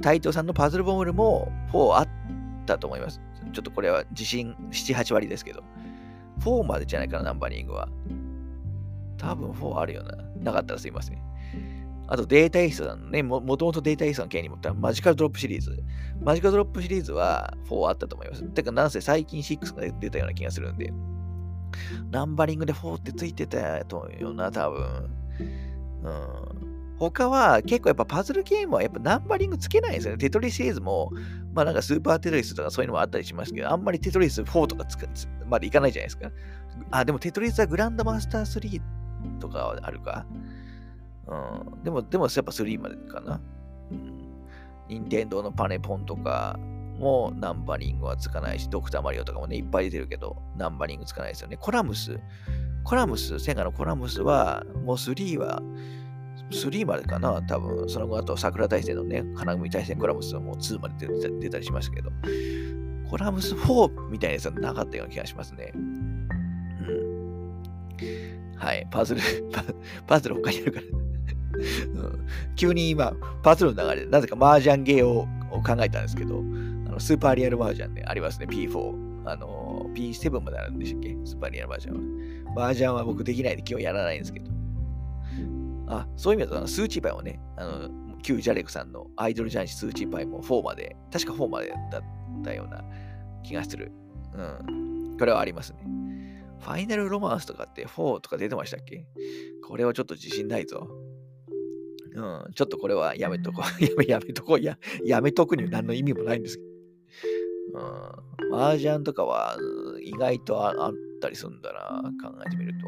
タイトさんのパズルボムルも4あったと思います。ちょっとこれは自信7、8割ですけど。4までじゃないかな、ナンバリングは。多分4あるよな。なかったらすいません。あとデータイーストさんのね、もともとデータイーストの件に持ったマジカルドロップシリーズ。マジカルドロップシリーズは4あったと思います。てか、なんせ最近6が出たような気がするんで。ナンバリングで4ってついてたと思うよな、多分。うん。他は結構やっぱパズルゲームはやっぱナンバリングつけないんですよね。テトリスシリーズも、まあなんかスーパーテトリスとかそういうのもあったりしますけど、あんまりテトリス4とかつくまでいかないじゃないですか。あ、でもテトリスはグランドマスター3とかあるか。うん。でも、でもやっぱ3までかな。うん。任天堂のパネポンとか、もナンバリングはつかないし、ドクターマリオとかもね、いっぱい出てるけど、ナンバリングつかないですよね。コラムス、コラムス、セガのコラムスは、もう3は、3までかな、多分、その後あと桜大戦のね、金組大戦コラムスはもう2まで出たりしましたけど、コラムス4みたいなやつはなかったような気がしますね。うん。はい、パズル、パズル他にあるからうん、急に今、パズルの流れで、なぜか麻雀ゲーを考えたんですけど、あのスーパーリアルマージャンでありますね、P4。あの、P7 まであるんでしたっけ？スーパーリアルバージョンは。バージョンは僕できないんで今日やらないんですけど。あ、そういう意味だと、スーチーパイもね、あの、旧ジャレクさんのアイドルジャンシスーチーパイも4まで、確か4までだったような気がする。うん。これはありますね。ファイナルロマンスとかって4とか出てましたっけ？これはちょっと自信ないぞ。うん、ちょっとこれはやめとこう。やめ、やめとこう。や、やめとくには何の意味もないんですけど。うん、麻雀とかは意外とあったりするんだな、考えてみると。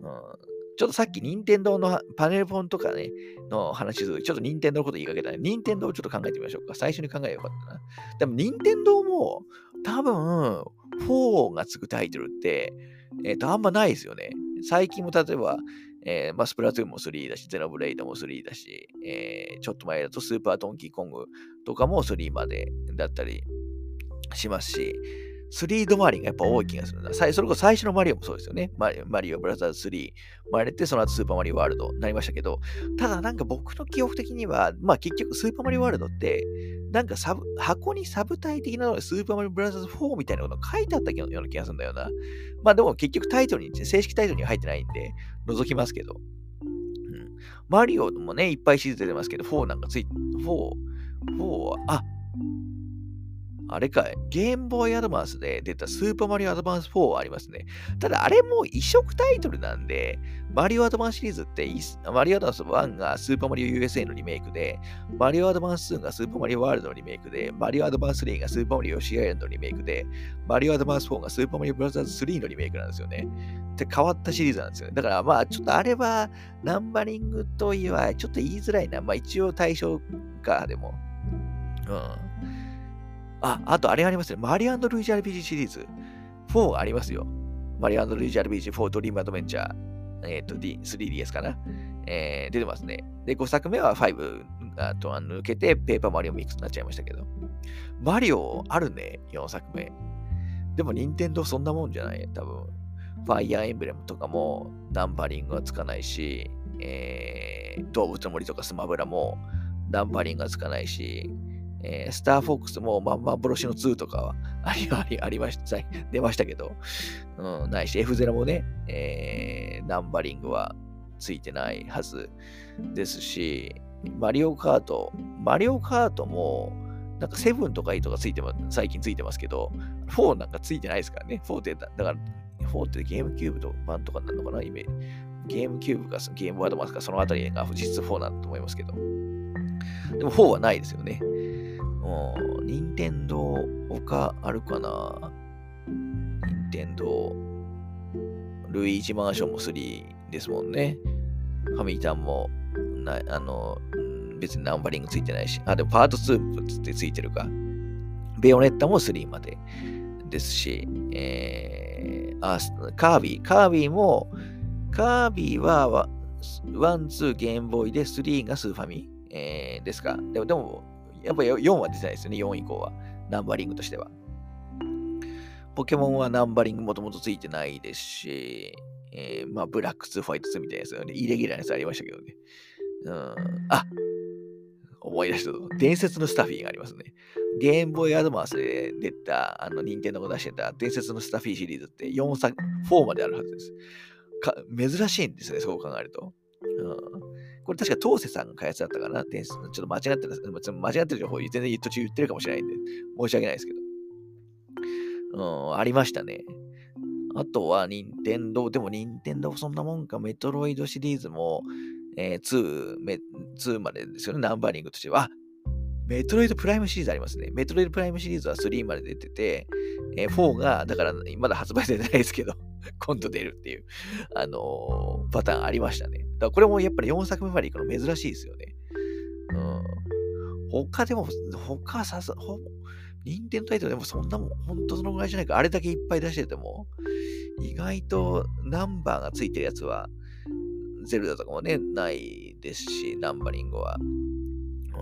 うん、ちょっとさっき任天堂のパネルフォンとかね、の話するちょっと任天堂のこと言いかけたね。任天堂をちょっと考えてみましょうか。最初に考えよかったな。でも任天堂も多分4がつくタイトルって、えっ、ー、と、あんまないですよね。最近も例えば、えー、まあ、スプラトゥーンも3だし、ゼノブレイドも3だし、えー、ちょっと前だとスーパードンキーコングとかも3までだったりしますし、3止まりがやっぱ多い気がするな。それこそ最初のマリオもそうですよね。マリオブラザーズ3生まれて、その後スーパーマリオワールドになりましたけど、ただなんか僕の記憶的には、まあ結局スーパーマリオワールドって、なんかサブ箱にサブ体的なのでスーパーマリオブラザーズ4みたいなことが書いてあったような気がするんだよな。まあでも結局タイトルに、正式タイトルには入ってないんで、覗きますけど。うん、マリオもね、いっぱいシリーズ出てますけど、4なんかつい、4、4は、あ、あれかい、ゲームボーイアドバンスで出たスーパーマリオアドバンス4はありますね。ただ、あれも移植タイトルなんで、マリオアドバンスシリーズって、マリオアドバンス1がスーパーマリオ USA のリメイクで、マリオアドバンス2がスーパーマリオワールドのリメイクで、マリオアドバンス3がスーパーマリオシアイランドのリメイクで、マリオアドバンス4がスーパーマリオブラザーズ3のリメイクなんですよね。って変わったシリーズなんですよね。だからまあ、ちょっとあれはナンバリングといわちょっと言いづらいな。まあ一応対象か、でも。うん。あ、あとあれありますね。マリアンド・ルイージ RPG シリーズ。4がありますよ。マリアンド・ルイージ RPG 4ドリームアドベンチャー。えっ、ー、と、D、3DS かな。えー、出てますね。で、5作目は5あとは抜けて、ペーパーマリオミックスになっちゃいましたけど。マリオあるね、4作目。でも、任天堂そんなもんじゃない多分。ファイアーエンブレムとかもナンバリングはつかないし、えー、動物の森とかスマブラもナンバリングがつかないし、えー、スターフォックスも、まあ、幻の2とかはありありありました、出ましたけど、うん、ないし、F0 もね、えー、ナンバリングはついてないはずですし、マリオカート、マリオカートも、なんか7とか8がついてます、最近ついてますけど、4なんかついてないですからね。4って、だから、4ってゲームキューブと版とかなのかな、イメージ。ゲームキューブかゲームワードマスか、そのあたりが実質4なんだと思いますけど。でも4はないですよね。うん、任天堂他あるかな？任天堂ルイージマンションも3ですもんね。ファミリタンもな、あの、別にナンバリングついてないし。あ、でもパート2ってついてるか。ベヨネッタも3までですし、えー、あ、カービィ。カービィも、カービィは1、2ゲームボーイで3がスーファミ、えー、ですか。でも、でもやっぱ4は出てないですよね、4以降は。ナンバリングとしては。ポケモンはナンバリングもともとついてないですし、えー、まあ、ブラック2、ファイト2みたいなやつね。イレギュラーなやつありましたけどね。うん。あ思い出したぞ。伝説のスタフィーがありますね。ゲームボーイアドバンスで出た、あの、任天堂が出してた伝説のスタフィーシリーズって4作、4まであるはずです。か珍しいんですね、そう考えると。うんこれ確か東瀬さんが開発だったかな？ちょっと間違ってる、間違ってる情報全然途中言ってるかもしれないんで、申し訳ないですけど。うん、ありましたね。あとは、任天堂でも任天堂そんなもんか、メトロイドシリーズも、えー、2, 2までですよね、ナンバリングとしては。メトロイドプライムシリーズありますね。メトロイドプライムシリーズは3まで出てて、えー、4が、だからまだ発売されてないですけど、今度出るっていう、あのー、パターンありましたね。だからこれもやっぱり4作目まで行くの珍しいですよね。うん。他でも、他さす、ほ任天堂タイトルでもそんなもん、ほんとそのぐらいじゃないか。あれだけいっぱい出してても、意外とナンバーがついてるやつは、ゼルダとかもね、ないですし、ナンバリングは。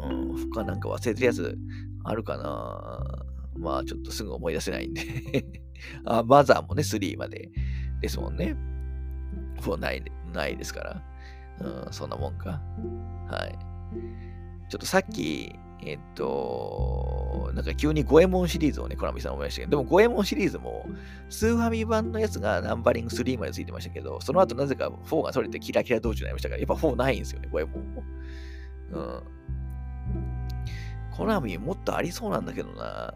うん、他なんか忘れてるやつあるかな？まあ、ちょっとすぐ思い出せないんで あ、マザーもね、3までですもんね。4ない、ないですから。うん、そんなもんか。はい。ちょっとさっき、えっと、なんか急に五右衛門シリーズをね、コナミさん思いましたけど、でも五右衛門シリーズも、スーファミ版のやつがナンバリング3までついてましたけど、その後なぜか4が取れてキラキラ道中になりましたから、やっぱ4ないんですよね、五右衛門も。うん。コナミもっとありそうなんだけどな。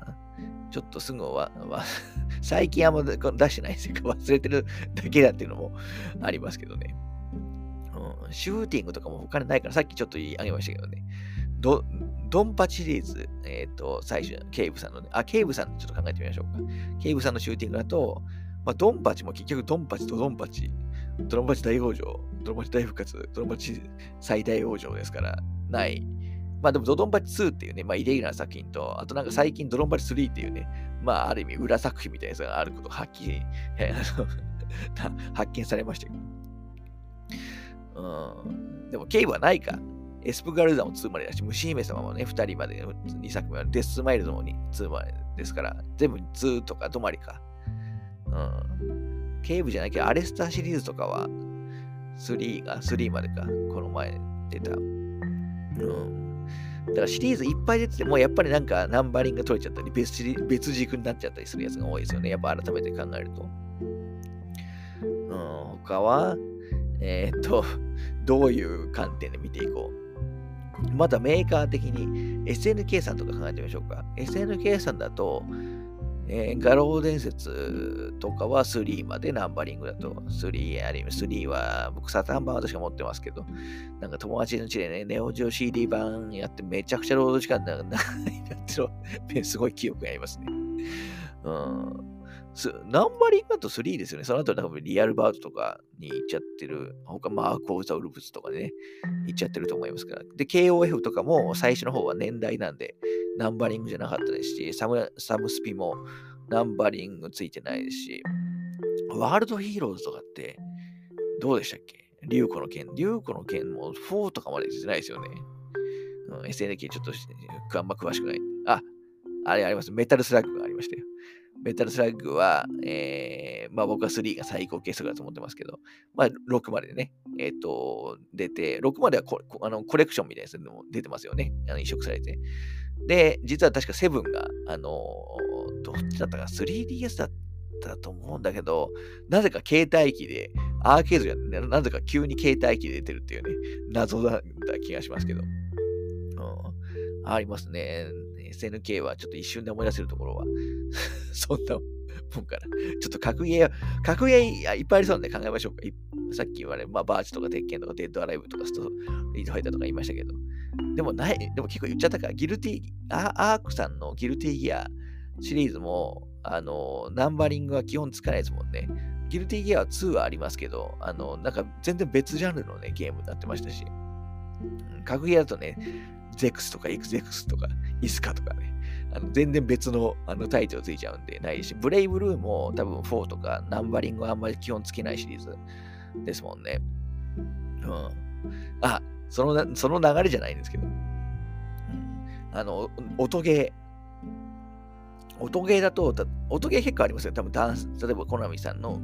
ちょっとすぐは、ま 最近あんま出してないですよ。忘れてるだけだっていうのもありますけどね。うん、シューティングとかも他にないから、さっきちょっと言い上げましたけどね。ドドンパチシリーズ、えっ、ー、と、最初、ケイブさんの、ね、あ、ケイブさんちょっと考えてみましょうか。ケイブさんのシューティングだと、まあ、ドンパチも結局ドンパチとドンパチ、ドンパチ大往生、ドンパチ大復活、ドンパチ最大往生ですから、ない。まあでもドドンパチ2っていうね、まあイレギュラーな作品と、あとなんか最近ドドンパチ3っていうね、まあある意味裏作品みたいなやつがあることがはっきり発見されましたけど。うん。でもケイブはないか。エスプガルーダも2までだし、虫姫様もね、2人まで、2作目は、デスマイルズも2までですから、全部2とか止まりか。うん。ケイブじゃなきゃ、アレスターシリーズとかは、3が、3までか、この前出た。うん。だからシリーズいっぱい出てても、やっぱりなんかナンバリング取れちゃったり別、別軸になっちゃったりするやつが多いですよね。やっぱ改めて考えると。うん、他は、えー、っと、どういう観点で見ていこう。またメーカー的に SNK さんとか考えてみましょうか。SNK さんだと、えー、画廊伝説とかは3までナンバリングだと。3あり3は、僕サタン版私が持ってますけど、なんか友達のうちでね、ネオジオ CD 版やってめちゃくちゃ労働時間長いなっての、すごい記憶がありますね。うん。ナンバリングだと3ですよね。その後多分リアルバードとかに行っちゃってる。他マーク・オブ・ザ・ウルブスとかね、行っちゃってると思いますから。で、KOF とかも最初の方は年代なんで、ナンバリングじゃなかったですし、サムサムスピもナンバリングついてないですし、ワールドヒーローズとかってどうでしたっけ？リュウコの剣。リュウコの剣も4とかまで出てないですよね。うん、SNK ちょっとあんま詳しくない。あ、あれあります。メタルスラッグがありましたよ。メタルスラッグは、えー、まあ僕は3が最高傑作だと思ってますけど、まあ6までね、えっ、ー、と、出て、6まではコあのコレクションみたいなやつも出てますよね。あの移植されて。で、実は確か7が、あのどっちだったか 3DS だったと思うんだけど、なぜか携帯機で、アーケードじゃななぜか急に携帯機で出てるっていうね、謎だった気がしますけど。うん、ありますね。SNK はちょっと一瞬で思い出せるところは そんなもんから。ちょっと格ゲー、格ゲーいっぱいありそうなんで考えましょうか。さっき言われ、まあ、バーチとか鉄拳とかデッドアライブとかストリートファイターとか言いましたけど。でもない、でも結構言っちゃったから、ギルティアアークさんのギルティギアシリーズも、あの、ナンバリングは基本つかないですもんね。ギルティギアは2はありますけど、あの、なんか全然別ジャンルのね、ゲームになってましたし。格ゲーだとね、ゼクスとかエクゼクスとかイスカとかね、あの全然別のあのタイトルついちゃうんでないし、ブレイブルーも多分4とかナンバリングはあんまり基本つけないシリーズですもんね。うん。あ、そのその流れじゃないんですけど。うん、あの、音ゲー。音ゲーだと、音ゲー結構ありますよ。多分ダンス、例えばコナミさんの、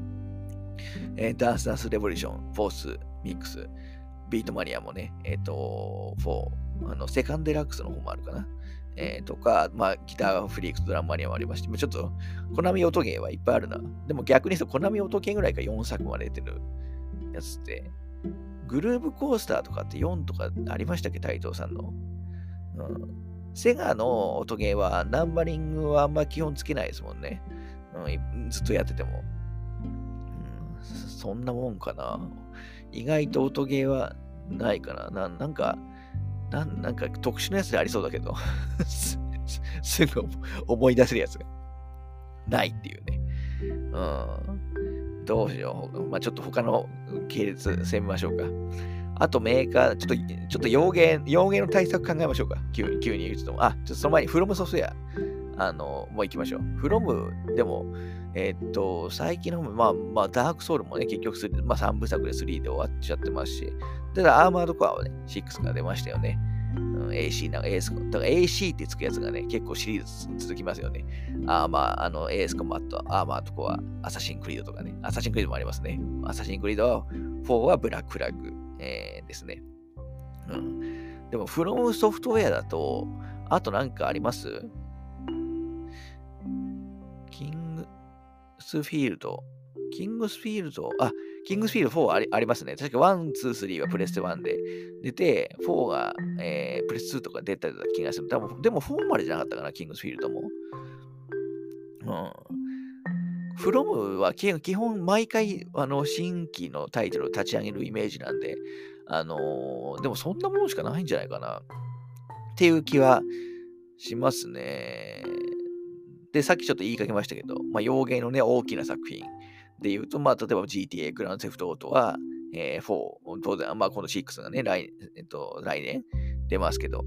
えー、ダンスダンスレボリューション、フォース、ミックス、ビートマニアもね、えっ、ー、と、4、あの、セカンデラックスの方もあるかな。えー、とか、まあ、ギターフリークとドラムマニアもありまして、ちょっと、コナミ音ゲーはいっぱいあるな。でも逆に言うと、コナミ音ゲーぐらいか4作まで出てるやつって、グルーブコースターとかって4とかありましたっけ、斎藤さんの。うん。セガの音ゲーはナンバリングはあんま基本つけないですもんね。うん、ずっとやってても。うん、そんなもんかな。意外と音ゲーはないかな。ななんか、ななんか特殊なやつでありそうだけど すぐ思い出せるやつがないっていうね。うん。どうしよう。まあ、ちょっと他の系列攻めましょうか。あとメーカー、ちょっと、ちょっと洋芸、洋芸の対策考えましょうか。急に、急に言うと。あ、ちょっとその前にフロムソフトウェア、あの、もう行きましょう。フロムでも、えー、っと、最近の方も、まあ、まあ、ダークソウルもね、結局3、まあ、3部作で3で終わっちゃってますし、ただ、アーマードコアはね、6が出ましたよね。うん、AC なんかエースコだから AC ってつくやつがね、結構シリーズ続きますよね。アーマー、あの、エースコンバット、アーマードコア、アサシンクリードとかね。アサシンクリードもありますね。アサシンクリード4はブラックフラッグ、えー、ですね。うん。でも、フロムソフトウェアだと、あとなんかあります？スフィールド、キングスフィールド、あ、キングスフィールド4ありありますね。確か1、2、3はプレステ1で出て、4が、えー、プレス2とか出た気がする。多分でも4までじゃなかったかな、キングスフィールドも。うん。フロムは基本毎回あの新規のタイトルを立ち上げるイメージなんで、あのー、でもそんなものしかないんじゃないかなっていう気はしますね。で、さっきちょっと言いかけましたけど、まあ、洋芸のね、大きな作品で言うと、まあ、例えば GTA、グランセフトオートは、えー、4、当然、まあ、この6がね、来,、えっと、来年出ますけど、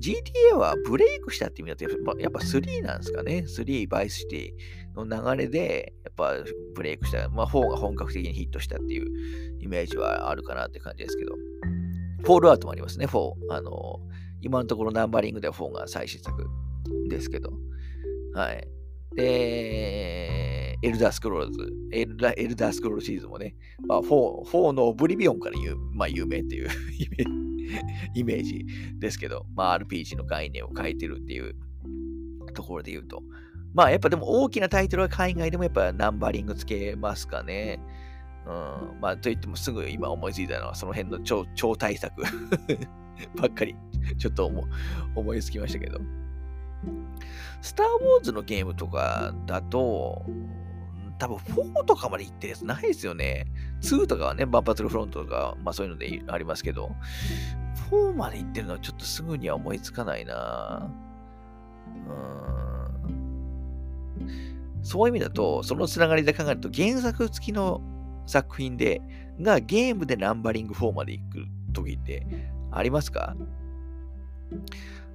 GTA はブレイクしたって意味だと、やっぱ3なんですかね。3、バイスシティの流れで、やっぱブレイクした。まあ4が本格的にヒットしたっていうイメージはあるかなって感じですけど。フォールアウトもありますね、4。あの、今のところナンバリングでは4が最新作ですけど。はい。で、エルダースクロールズ、エルダエルダースクロールシリーズもね、まあ4、4のオブリビオンから言う、まあ有名っていう イメージイメージですけど、まあ、RPG の概念を変えてるっていうところで言うと。まあ、やっぱでも大きなタイトルは海外でもやっぱナンバリングつけますかね。うん。まあ、といってもすぐ今思いついたのは、その辺の超超対策 ばっかり、ちょっと思思いつきましたけど。スター・ウォーズのゲームとかだと、多分4とかまで行ってるやつないですよね。2とかはね、バンパトルフロントとか、まあそういうのでありますけど、4まで行ってるのはちょっとすぐには思いつかないなうん。そういう意味だと、そのつながりで考えると、原作付きの作品で、がゲームでナンバリング4まで行く時ってありますか？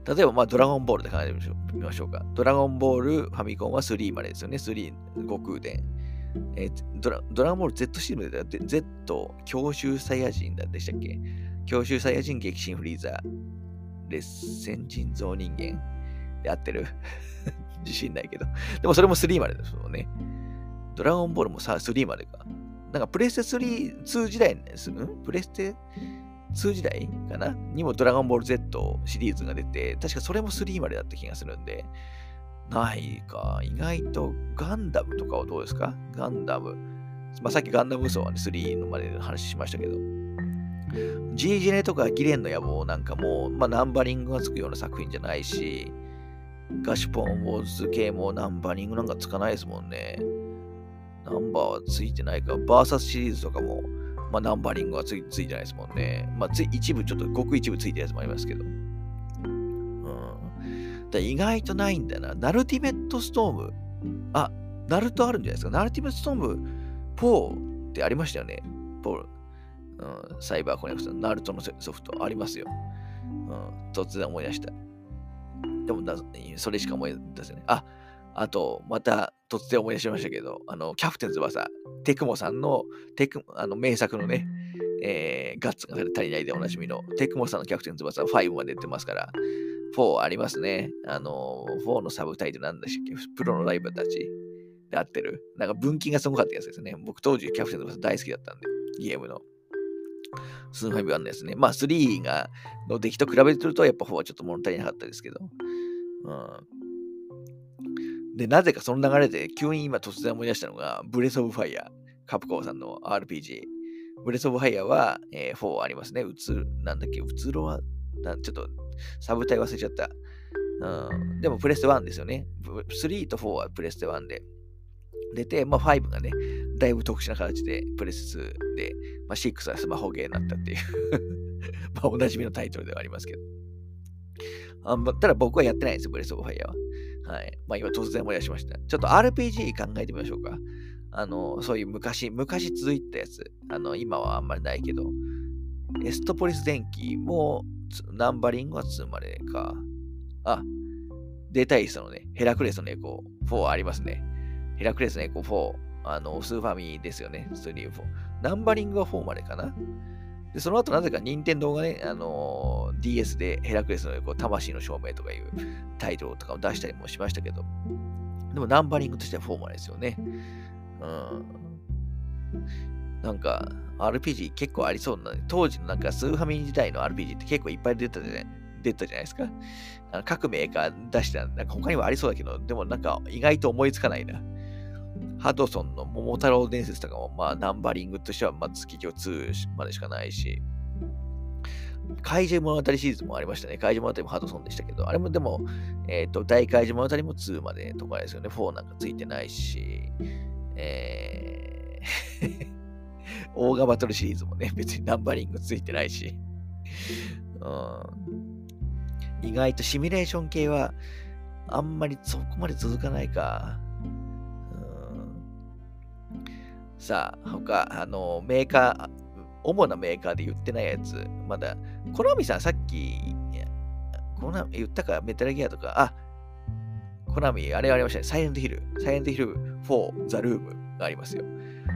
例えば、まあ、ドラゴンボールで考えてみましょうか。ドラゴンボール、ファミコンは3までですよね。3、悟空伝。え、ドラドラゴンボール Z シームで Z、教習サイヤ人だでしたっけ？教習サイヤ人激震フリーザー、劣戦人造人間で合ってる？自信ないけど。でもそれも3までですもんね。ドラゴンボールもさ、3までか。なんかプレステ3、2時代ですんプレステ2時代かな？にもドラゴンボール Z シリーズが出て、確かそれも3までだった気がするんで、ないか。意外とガンダムとかはどうですか？ガンダム。まあ、さっきガンダム嘘はね、3のまで話しましたけど。G ジネとかギレンの野望なんかも、まあ、ナンバリングがつくような作品じゃないし、ガシュポン、ウォーズ系もナンバリングなんかつかないですもんね。ナンバーはついてないか。バーサスシリーズとかも、まあ、ナンバリングはついついてないですもんね。まあ、つ一部、ちょっとごく一部ついてるやつもありますけど。うん。だ意外とないんだな。ナルティメットストーム。あ、ナルトあるんじゃないですか。ナルティメットストーム4ってありましたよね。ポー。うん、サイバーコネクト、ナルトのソフトありますよ。うん、突然思い出した。でもそれしか思い出せない。あ、あと、また突然思い出しましたけど、あの、キャプテン翼、テクモさんの、テクあの名作のね、えー、ガッツが足りないでおなじみの、テクモさんのキャプテン翼5まで出てますから、4ありますね。あの、4のサブタイトルなんでしたっけ？プロのライバルたちで合ってる。なんか分岐がすごかったやつですね。僕当時キャプテン翼大好きだったんで、ゲームの。スーファミ版ですね。まあ3がの出来と比べるとやっぱ4はちょっと物足りなかったですけど。うん、で、なぜかその流れで急に今突然思い出したのが、ブレスオブファイヤー、カプコンさんの RPG。ブレスオブファイヤーは、えー、4ありますね。うつ、なんだっけ、うつろは、なんちょっとサブタイ忘れちゃった。うん、でもプレステ1ですよね。3と4はプレステ1で。出て、まあ、5がね、だいぶ特殊な形でプレステ2で、まあ、6はスマホゲーになったっていう まあ、おなじみのタイトルではありますけど。あただ僕はやってないんですよ、ブレスオブファイヤーは。はい。まあ今突然思い出しました。ちょっと RPG 考えてみましょうか。あの、そういう昔、昔続いたやつ。あの、今はあんまりないけど。エストポリス電気もナンバリングは2までか。あ、データイストのね、ヘラクレスのエコー4ありますね。ヘラクレスのエコー4、あの、スーファミですよね。3、4。ナンバリングは4までかな。で、その後なぜか任天堂がね、あのー、DS でヘラクレスのこう魂の証明とかいうタイトルとかを出したりもしましたけど、でもナンバリングとしてはフォーマルですよね。うん。なんか、RPG 結構ありそうな、当時のなんかスーファミ時代の RPG って結構いっぱい出たじゃない出たじゃないですか。あの各メーカー出した、なんか他にはありそうだけど、でもなんか意外と思いつかないな。ハドソンの桃太郎伝説とかも、まあ、ナンバリングとしては、まあ、月今日2までしかないし、怪獣物語シリーズもありましたね。怪獣物語もハドソンでしたけど、あれもでも、えっ、ー、と、大怪獣物語も2までとかですよね。4なんかついてないし、えー オーガバトルシリーズもね、別にナンバリングついてないし、うん、意外とシミュレーション系は、あんまりそこまで続かないか。さあ、他、あの、メーカー、主なメーカーで言ってないやつ、まだ、コナミさんさっき、コナミ言ったか、メタルギアとか、あ、コナミ、あれありましたね、サイレントヒル、サイレントヒル4、ザ・ルームがありますよ。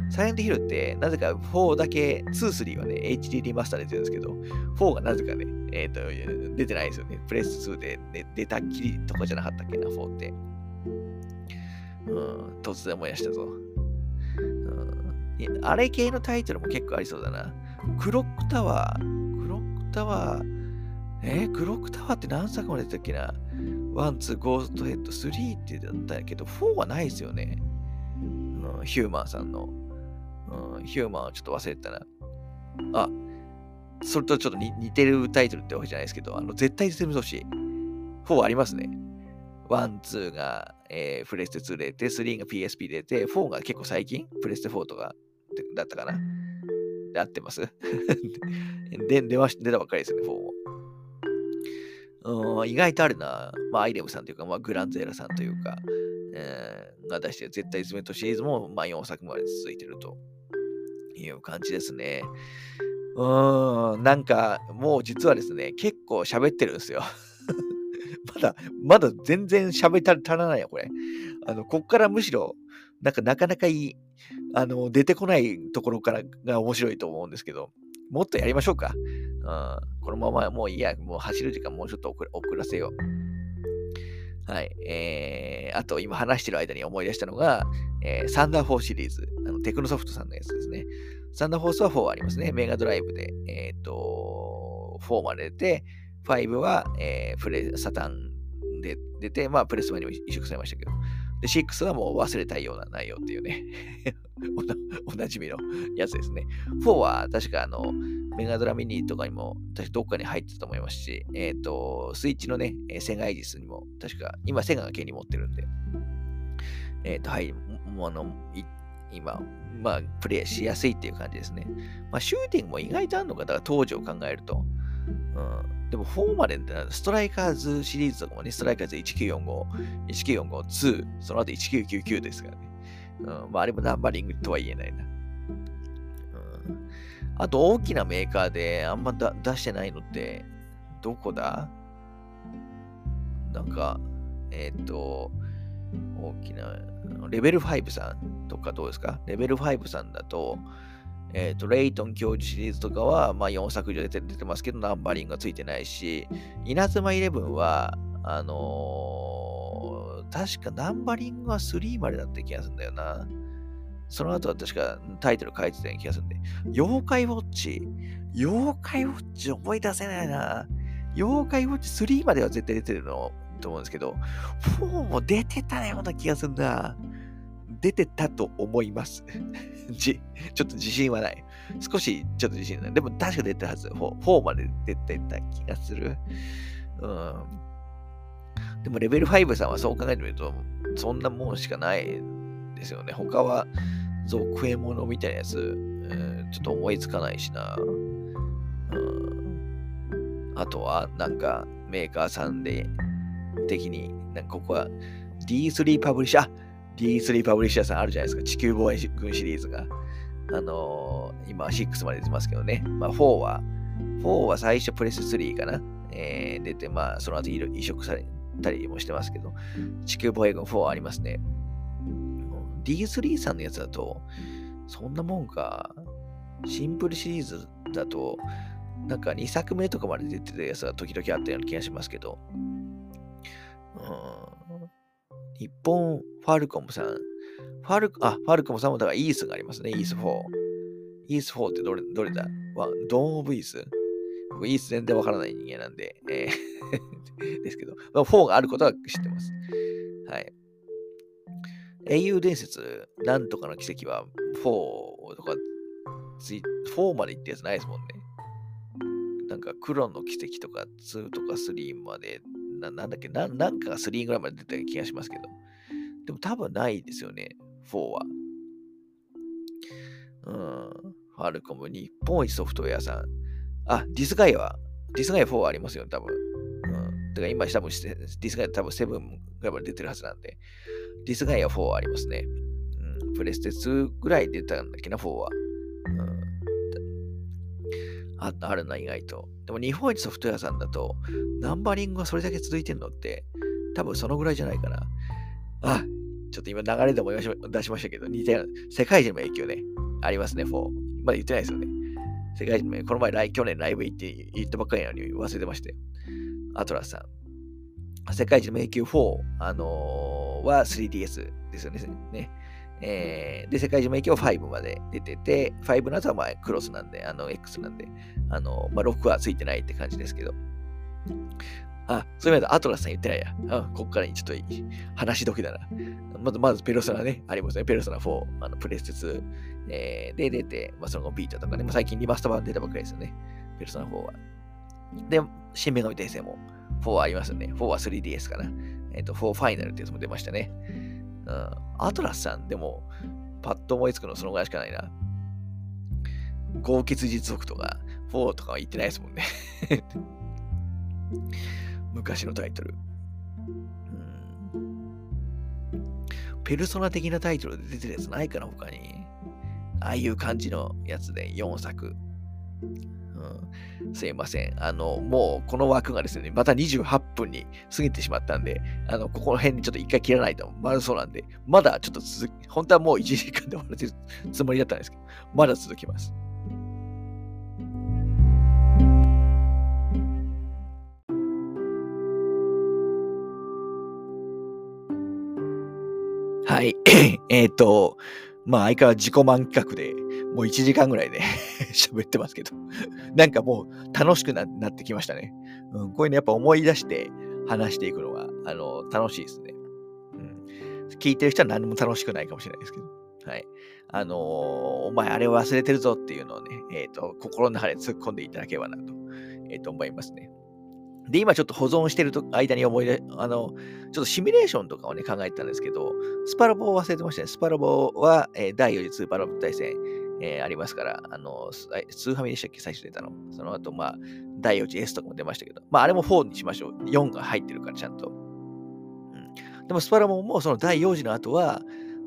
サイレントヒルって、なぜか4だけ、2、3はね、HD リマスターで出てるんですけど、4がなぜかね、えっ、ー、と、出てないですよね。プレス2で、ね、出たっきりとかじゃなかったっけな、4って。うん、突然思い出したぞ。あれ系のタイトルも結構ありそうだな。クロックタワー、クロックタワー、えー、クロックタワーって何作まで出たっけな？ワン、ツー、ゴーストヘッド、スリーってだったけど、4はないですよね。うん、ヒューマンさんの。うん、ヒューマンはちょっと忘れてたな。あ、それとちょっと似てるタイトルってわけじゃないですけど、あの、絶体絶命都市。4ありますね。1、2が、えー、プレステ2出て、3が PSP 出て、4が結構最近、プレステ4とかだったかな。で合ってます？で出まし出たばっかりですよね、4も。うん、意外とあるな。まあ、アイレムさんというか、まあ、グランゼーラさんというか、えー、が出して絶対ズメントシリーズも、まあ、4作まで続いてるという感じですね。うーん、なんか、もう実はですね、結構喋ってるんですよ。まだ、まだ全然喋り足らないよ、これ。あの、こっからむしろ、なんかなかなかいい、あの、出てこないところからが面白いと思うんですけど、もっとやりましょうか。うん、このままもういいや、もう走る時間もうちょっと遅らせよう。はい。えー、あと今話してる間に思い出したのが、えー、サンダー4シリーズ、あのテクノソフトさんのやつですね。サンダーフォースは4ありますね。メガドライブで、えっ、ー、と、4まで出て、5は、えー、プレサタンで出て、まあ、プレス1にも移植されましたけど、で、6はもう忘れたいような内容っていうね おなじみのやつですね。4は確かあの、メガドラミニとかにも、確かどっかに入ってたと思いますし、えっ、ー、と、スイッチのね、セガイジスにも、確か、今セガが手に持ってるんで、えっ、ー、と、はい、もうあの、今、まあ、プレイしやすいっていう感じですね。まあ、シューティングも意外とあるのか、だから当時を考えると。うん、でも4までストライカーズシリーズとかもね、ストライカーズ1945、1945、2、その後1999ですからね。うん、まあ、あれもナンバリングとは言えないな。うん、あと、大きなメーカーであんま出してないのって、どこだ？なんか、えっ、と、大きな、レベル5さんとかどうですか？レベル5さんだと、えっ、ー、と、レイトン教授シリーズとかは、まあ、4作以上出て出てますけど、ナンバリングがついてないし、稲妻イレブンは、あのー、確かナンバリングは3までだった気がするんだよな。その後は確かタイトル書いてたような気がするんで。妖怪ウォッチ妖怪ウォッチ思い出せないな。妖怪ウォッチ3までは絶対出てるのと思うんですけど、4も出てたような気がするんだ。出てたと思います。ちょっと自信はない。少しちょっと自信ない。でも確か出てたはず。4, 4まで出てた気がする。うん。でもレベル5さんはそう考えてみると、そんなもんしかないですよね。他は続編ものみたいなやつ、うん、ちょっと思いつかないしな。うん、あとは、なんかメーカーさんで的に、なんかここは D3 パブリッシャー、D3 パブリッシャーさんあるじゃないですか。地球防衛軍シリーズが。あのー、今6まで出てますけどね。まあ4は、4は最初プレス3かな。えー、出て、まあその後移植されたりもしてますけど、地球防衛軍4ありますね。D3 さんのやつだと、そんなもんか。シンプルシリーズだと、なんか2作目とかまで出てたやつが時々あったような気がしますけど、うん日本ファルコムさん。ファルあ、ファルコムさんもだからイースがありますね。イース4。イース4ってどれどれだ？ドーンオブイース？僕イース全然わからない人間なんで、えー ですけど、4があることは知ってます。はい。英雄伝説、なんとかの奇跡は4とか、4まで行ったやつないですもんね。なんか、黎の軌跡とか2とか3まで、ななんだっけな、なんかが3ぐらいまで出た気がしますけど。でも多分ないですよね、4は。うん。ファルコム、日本一ソフトウェアさん。あ、ディスガイア、ディスガイア4はありますよ、多分。うん。だか今、多分、ディスガイア多分7ぐらいまで出てるはずなんで。ディスガイア4はありますね。うん、プレステ2ぐらい出たんだっけな、4は。ああるな、意外と。でも日本一ソフトウェアさんだと、ナンバリングがそれだけ続いてるのって、多分そのぐらいじゃないかな。あ、ちょっと今流れでも出しましたけど、似たような、世界人の影響ね、ありますね、4。まだ言ってないですよね。世界人のこの前来、去年ライブ行って言ったばっかりなのに忘れてましたよ。アトラスさん。世界一の迷宮4、あのーは 3DS ですよね。ねえー、で、世界中も影響5まで出てて、5の後はまあクロスなんで、あの X なんで、あの、まあ、6はついてないって感じですけど。あ、そういう意味でアトラスさん言ってないや。あここからにちょっと話し時だな。まず、まずペルソナね、ありますね。ペルソナ4、あのプレステ2、えー、で出て、まあ、その後ビータとかね、まあ、最近リマスター版出たばっかりですよね。ペルソナ4は。で、新女神転生も4はありますよね。4は 3DS かな。えっ、ー、と、4ファイナルってやつも出ましたね。うん。アトラスさん、でも、パッと思いつくのそのぐらいしかないな。豪傑実録とか、4とかは言ってないですもんね 昔のタイトル。うん。ペルソナ的なタイトルで出てるやつないかな、他に。ああいう感じのやつで4作。すいません。あの、もうこの枠がですね、また28分に過ぎてしまったんで、あの、ここの辺にちょっと一回切らないとまずそうなんで、まだちょっと続き、本当はもう1時間で終わるつもりだったんですけど、まだ続きます。はい。えっ、と、まあ相変わらず自己満企画で、もう1時間ぐらいで 喋ってますけどなんかもう楽しくなってきましたね。うん、こういうのやっぱ思い出して話していくのが、あの、楽しいですね。うん。聞いてる人は何も楽しくないかもしれないですけど。はい。あのー、お前あれを忘れてるぞっていうのをね、えっ、ー、と、心の中で突っ込んでいただければなと、えっ、ー、と、思いますね。で、今ちょっと保存してると間に思い出、あの、ちょっとシミュレーションとかをね、考えてたんですけど、スパロボを忘れてましたね。スパロボは、えー、第4次スーパーロボ対戦、えー、ありますから、あの、スーファミでしたっけ？最初出たの。その後、まあ、第4次 S とかも出ましたけど、まあ、あれも4にしましょう。4が入ってるから、ちゃんと。うん、でも、スパロボもその第4次の後は、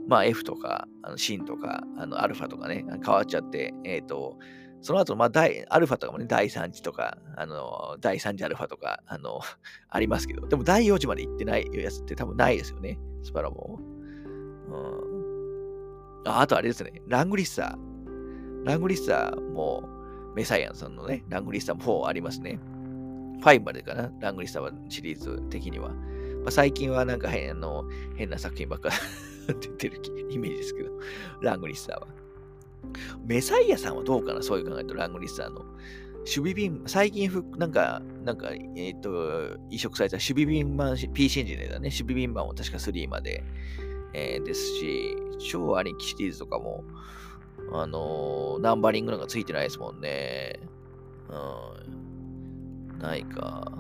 まあ、F とか、あのシンとか、あのアルファとかね、変わっちゃって、えっ、ー、と、その後、まあ、アルファとかもね、第3次とか、あの、第3次アルファとか、あの、ありますけど、でも第4次まで行ってないやつって多分ないですよね、スパロボ。うん。あ、あとあれですね、ラングリッサー。ラングリッサーも、メサイアンさんのね、ラングリッサーも4ありますね。5までかな、ラングリッサーはシリーズ的には。まあ、最近はなんか変あの変な作品ばっか 出てるイメージですけど、ラングリッサーは。メサイアさんはどうかなそういう考えとラングリッサーの。守備便、最近ふ、なんか、なんか、えっ、ー、と、移植された守備便版、PC エンジンでだね、守備便版も確か3まで、えー、ですし、超兄貴シリーズとかも、あのー、ナンバリングなんかついてないですもんね。うん。ないか。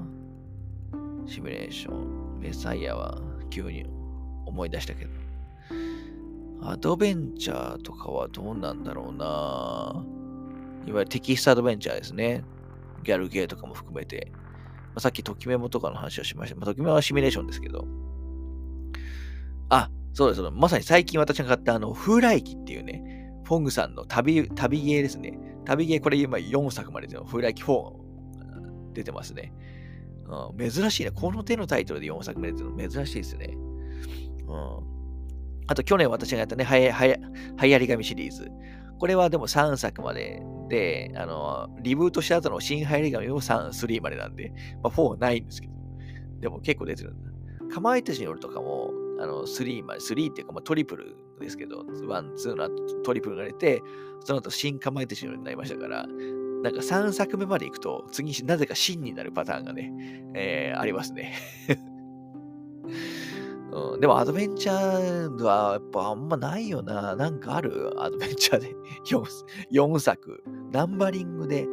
シミュレーション。メサイアは急に思い出したけど。アドベンチャーとかはどうなんだろうな。いわゆるテキストアドベンチャーですね。ギャルゲーとかも含めて。まあ、さっきときメモとかの話をしました。まあ、ときメモはシミュレーションですけど。あ、そうです。まさに最近私が買ったあの、風来機っていうね、フォングさんの旅、旅ゲーですね。旅ゲー、これ今4作までですよ風来機4出てますね、うん。珍しいね。この手のタイトルで4作目出てるの珍しいですね。うんあと去年私がやったね、はや、はや、はやり紙シリーズ。これはでも3作までで、あの、リブートした後の新はやり紙も3、3までなんで、まあ4ないんですけど。でも結構出てるんだ。かまいたちによるとかも、あの、3まで、3っていうか、まあ、トリプルですけど、1、2の後トリプルが出て、その後新かまいたちによるになりましたから、なんか3作目まで行くと、次、なぜか真になるパターンがね、えー、ありますね。うん、でもアドベンチャーはやっぱあんまないよな。なんかある？アドベンチャーで 4, 4作。ナンバリングで。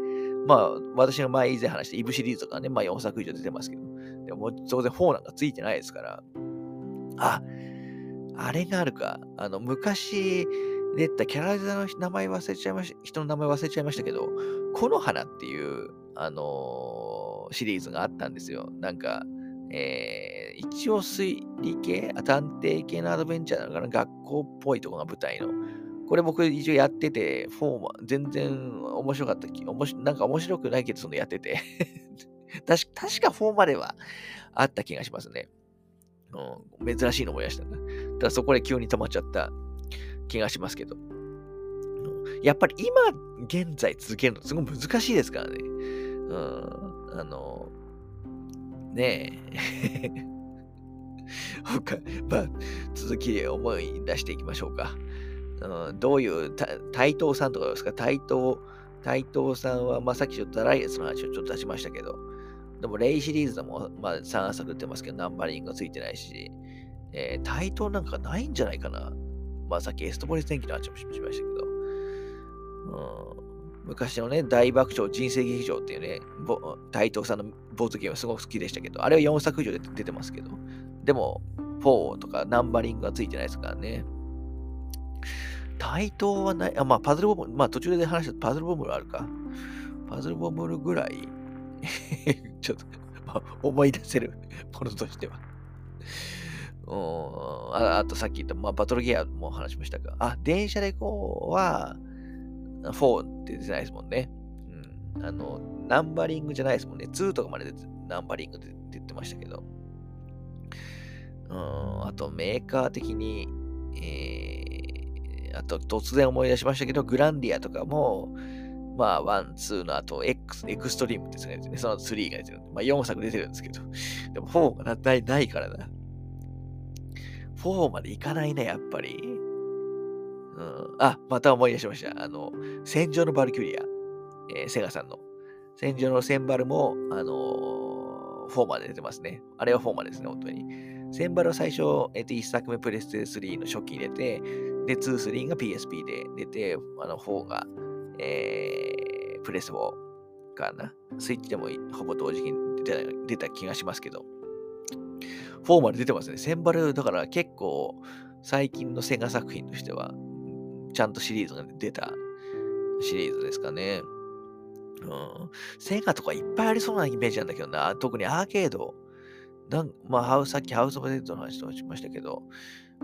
まあ、私が前以前話したイブシリーズとかね、まあ4作以上出てますけど。でも当然4なんかついてないですから。あ、あれがあるか。あの、昔出たキャラデザの名前忘れちゃいました、人の名前忘れちゃいましたけど、この花っていう、あのー、シリーズがあったんですよ。なんか、えー、一応推理系、探偵系のアドベンチャーなのかな、学校っぽいとこが舞台の。これ僕一応やってて、フォーマ全然面白かったき、面白なんか面白くないけど、そのやってて 確。確かフォーマではあった気がしますね。うん、珍しいの思い出したな。ただそこで急に止まっちゃった気がしますけど。やっぱり今現在続けるのすごい難しいですからね。うん、あの、ねえ。他、まあ、続きで思い出していきましょうか。うん、どういう、台東さんとかですか？台東、台東さんは、まあ、さっきちょっとライエスの話をちょっと出しましたけど、でも、レイシリーズでも、まあ、3作ってますけど、ナンバリングがついてないし、えー、対等なんかないんじゃないかな。まあ、さっきエストポリス天気の話もしましたけど、うん、昔のね、大爆笑人生劇場っていうね、対等さんのボードゲームすごく好きでしたけど、あれは4作以上で出てますけど、でも、4とかナンバリングがついてないですからね。対等はない、あ、まあ、パズルボム、まあ、途中で話したパズルボムあるか。パズルボムぐらい ちょっと、思い出せるものとしてはうんああとさっき言った、まあ、バトルギアも話しましたが、あ、電車でこうは、4って出てないですもんね。うん。あの、ナンバリングじゃないですもんね。2とかまでナンバリングで言ってましたけど。うん、あとメーカー的に、えー、あと突然思い出しましたけど、グランディアとかも、まあ、1、2の後、X、エクストリームってやつね、その3が出てる。まあ、4作出てるんですけど、でも4がないないからな。4までいかないね、やっぱり。うん、あ、また思い出しました。あの、戦場のバルキュリア、えー、セガさんの。戦場のセンバルも、あのー、4まで出てますね。あれは4までですね、本当に。センバルは最初、えっ、と、1作目プレステ3の初期に出て、で、2、3が PSP で出て、あの、4が、えー、プレス4かな。スイッチでもほぼ同時に出た出た気がしますけど。4まで出てますね。センバル、だから結構最近のセガ作品としては、ちゃんとシリーズが出たシリーズですかね。うん。セガとかいっぱいありそうなイメージなんだけどな。特にアーケード。なんまあ、ハウさっきハウス・オブ・デッドの話とかしましたけど、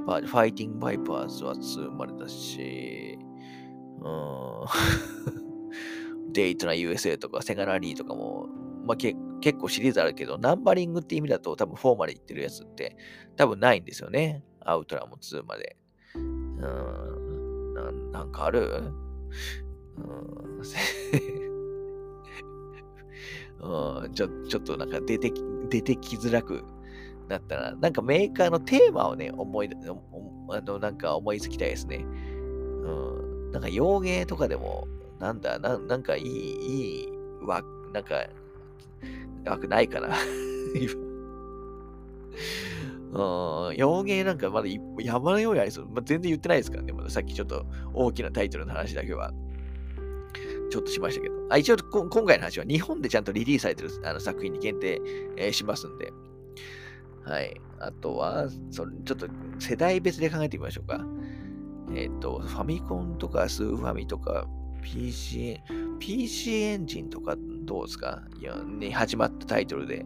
まあ、ファイティング・バイパーズは2までだし、うん。デイトナ USA とかセガラリーとかも、まあ、け結構シリーズあるけど、ナンバリングって意味だと多分4までいってるやつって多分ないんですよね。アウトラも2まで。うん。ななんかある？うん。うん、ちょちょっとなんか出てき、出てきづらくなったら、なんかメーカーのテーマをね、思い、あの、なんか思いつきたいですね。うん。なんか洋芸とかでも、なんだ、ななんかいい、いいわ、なんか枠ないかな うん、洋芸なんかまだ山のようにありそう。まあ、全然言ってないですからね。まださっきちょっと大きなタイトルの話だけは、ちょっとしましたけど。あ一応今回の話は日本でちゃんとリリースされてるあの作品に限定、えー、しますんで。はい。あとは、そのちょっと世代別で考えてみましょうか。えっ、ー、と、ファミコンとかスーファミとか PC、PC エンジンとかどうですか？に始まったタイトルで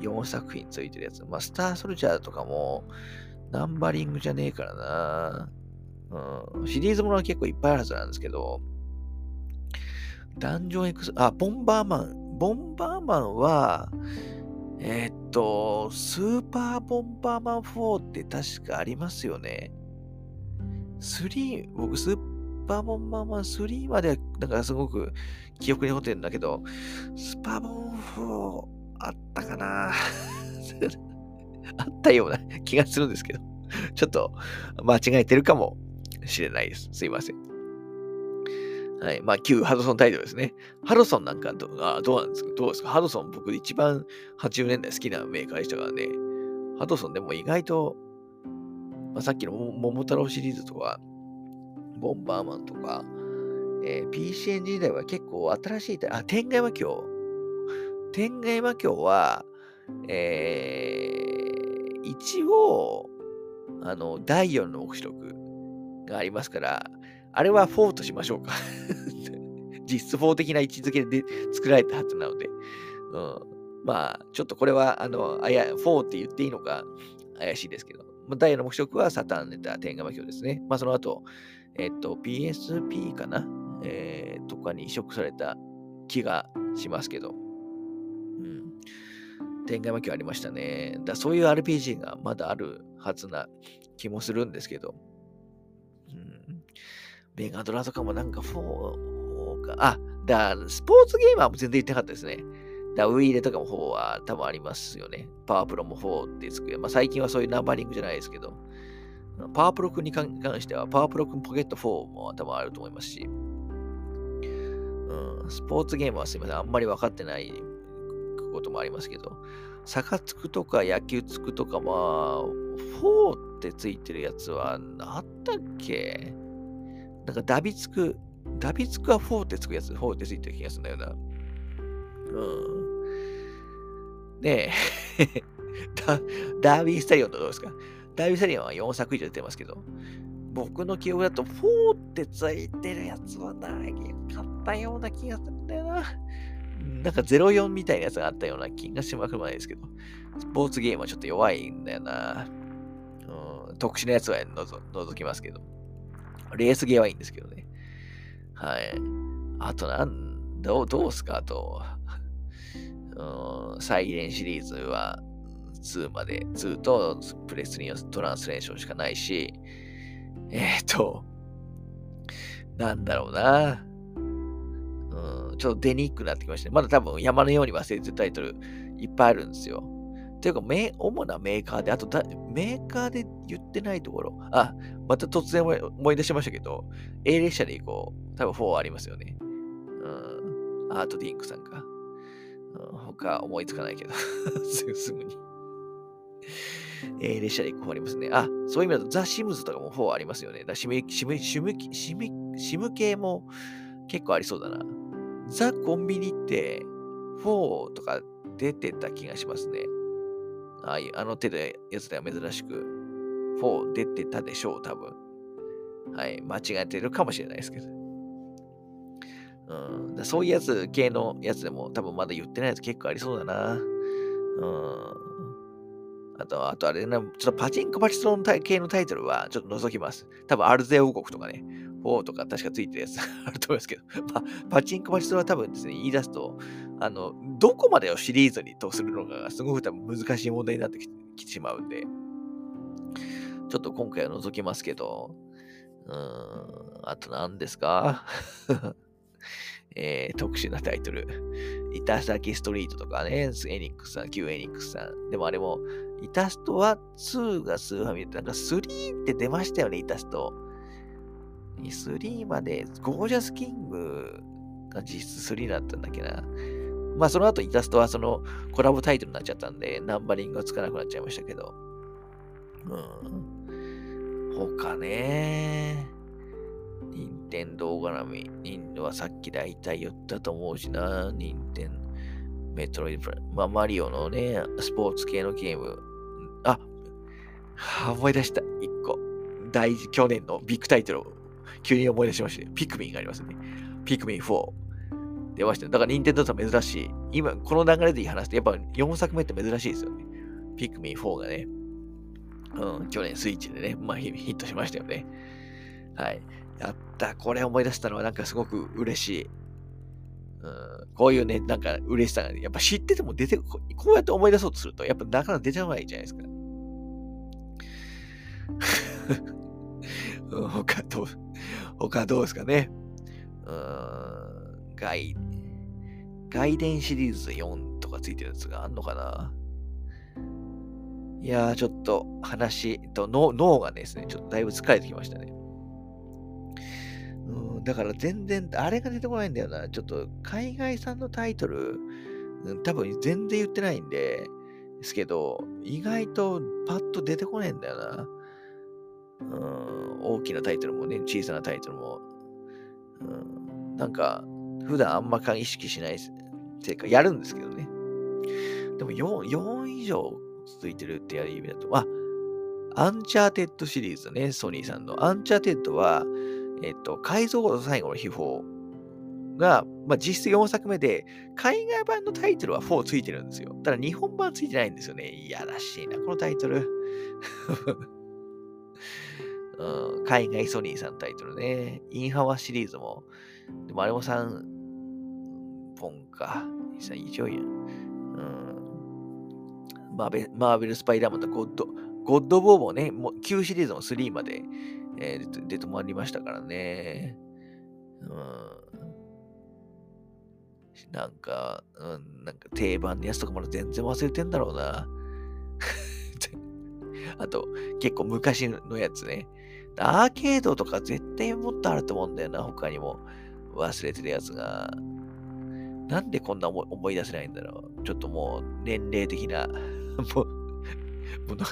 4作品ついてるやつ。まあ、スターソルジャーとかもナンバリングじゃねえからな。うん、シリーズものは結構いっぱいあるはずなんですけど、ダンジョンエクス、あ、ボンバーマン。ボンバーマンは、えー、っと、スーパーボンバーマン4って確かありますよね。3、僕スーパーボンバーマン3までは、なんかすごく記憶に残ってるんだけど、スパボン4あったかな あったような気がするんですけど、ちょっと間違えてるかもしれないです。すいません。はい。まあ、旧ハドソンタイトルですね。ハドソンなんかどあどうなんですか？どうですか？ハドソン僕一番80年代好きなメーカーでしたからね。ハドソンでも意外とまあ、さっきの桃太郎シリーズとか、ボンバーマンとか、えー、PC エンジン時代は結構新しい、あ、天外魔境。天外魔境は、えー、一応、あの、第4の目視録がありますから、あれは4としましょうか。実質4的な位置づけで作られたはずなので、うん、まあ、ちょっとこれは、あの、あや、4って言っていいのか怪しいですけど、まあ、第4の目標はサタンネタ天下魔境ですね。まあ、その後、えっと、PSP かな？えー、とかに移植された気がしますけど、うん。天外魔境ありましたね。だそういう RPG がまだあるはずな気もするんですけど、メガドラとかもなんか4か、あ、だスポーツゲーマーも全然言ってなかったですね。だウイイレとかも4は多分ありますよね。パワープロも4ってつく。まあ最近はそういうナンバリングじゃないですけど、パワープロ君に関しては、パワープロ君ポケット4も多分あると思いますし、うん、スポーツゲームはすみません、あんまり分かってないこともありますけど、サカツクとか野球つくとか、まあ、4ってついてるやつは、あったっけ？なんかダビつく、ダビつくは4ってつくやつ、4ってついてる気がするんだよな。うん。ねえ ダ、ダービースタリオンとどうですか？ダービースタリオンは4作以上出てますけど、僕の記憶だと4ってついてるやつはないかったような気がするんだよな。なんか04みたいなやつがあったような気がしまくるないですけど、スポーツゲームはちょっと弱いんだよな。うん、特殊なやつは除きますけど。レースゲーはいいんですけどね。はい。あとなん、どう、どうすかあと、うん、サイレンシリーズは2まで、2とプレスリーのトランスレーションしかないし、えっ、ー、と、なんだろうな。うん、ちょっと出にくくなってきましたね。まだ多分山のように忘れてるタイトルいっぱいあるんですよ。ていうか、主なメーカーで、あとメーカーで言ってないところ、あ、また突然思い出しましたけど、A 列車で行こう。多分4ありますよね。うん、アートディンクさんか。うん、他思いつかないけど すぐすぐにえー、列車で行く方ありますね。あ、そういう意味だとザ・シムズとかも4ありますよね。だシム、シム、シム、シム、シム系も結構ありそうだな。ザ・コンビニって4とか出てた気がしますね。ああいう、あの手でやつでは珍しく4出てたでしょう、多分。はい、間違えてるかもしれないですけど。うん、そういうやつ系のやつでも多分まだ言ってないやつ結構ありそうだな。うんあと、あとあれな、ちょっとパチンコパチスロン系のタイトルはちょっと覗きます。多分アルゼ王国とかね、4とか確かついてるやつ あると思いますけど、まあ、パチンコパチスロンは多分ですね、言い出すと、あの、どこまでをシリーズにとするのかがすごく多分難しい問題になってきてしまうんで、ちょっと今回は覗きますけど、うーん、あと何ですか？えー、特殊なタイトル。イタサキストリートとかね、エニックスさん、旧エニックスさん。でもあれも、イタストは2がスーファミで、なんか3って出ましたよね、イタスト。3まで、ゴージャスキングが実質3だったんだっけな。まあその後イタストはそのコラボタイトルになっちゃったんで、ナンバリングがつかなくなっちゃいましたけど。うん。他ね。任天堂絡み。任はさっき大体言ったと思うしな。任天メトロイドプラまあ、マリオのね、スポーツ系のゲーム。あ、思い出した。一個。大事、去年のビッグタイトルを急に思い出しました。ピクミンがありますね。ピクミン4。出ました。だから、任天堂さん珍しい。今、この流れでいい話って、やっぱ4作目って珍しいですよね。ピクミン4がね。うん、去年スイッチでね、まあヒットしましたよね。はい。やった。これ思い出したのはなんかすごく嬉しい。うん、こういうね、なんか嬉しさが、ねやっぱ知ってても出てこうやって思い出そうとすると、やっぱなかなか出てこないじゃないですか。他どう、他どうですかね。うん、外、外伝シリーズ4とかついてるやつがあんのかな？いやー、ちょっと話と脳脳がですね、ちょっとだいぶ疲れてきましたね。うん、だから全然、あれが出てこないんだよな。ちょっと海外産のタイトル、多分全然言ってないんで、ですけど、意外とパッと出てこないんだよな。うん、大きなタイトルもね、小さなタイトルも、うん、なんか、普段あんま意識しないっていうか、やるんですけどね。でも4、4以上続いてるってやる意味だと、あ、アンチャーテッドシリーズね、ソニーさんの。アンチャーテッドは、えっと、海賊王と最後の秘宝が、まあ、実質4作目で、海外版のタイトルは4ついてるんですよ。ただ日本版ついてないんですよね。いやらしいな、このタイトル。うん、海外ソニーさんタイトルね。インハワシリーズも、でもあれも3か。以上やん。うん、マーベル・スパイダーマンとゴッド、ゴッド・ボーもね、もう旧シリーズも3まで、えー、で止まりましたからね。うんなんか、うん、なんか定番のやつとかまだ全然忘れてんだろうな。あと、結構昔のやつね。アーケードとか絶対もっとあると思うんだよな、他にも。忘れてるやつが。なんでこんな思い出せないんだろう。ちょっともう年齢的な ものが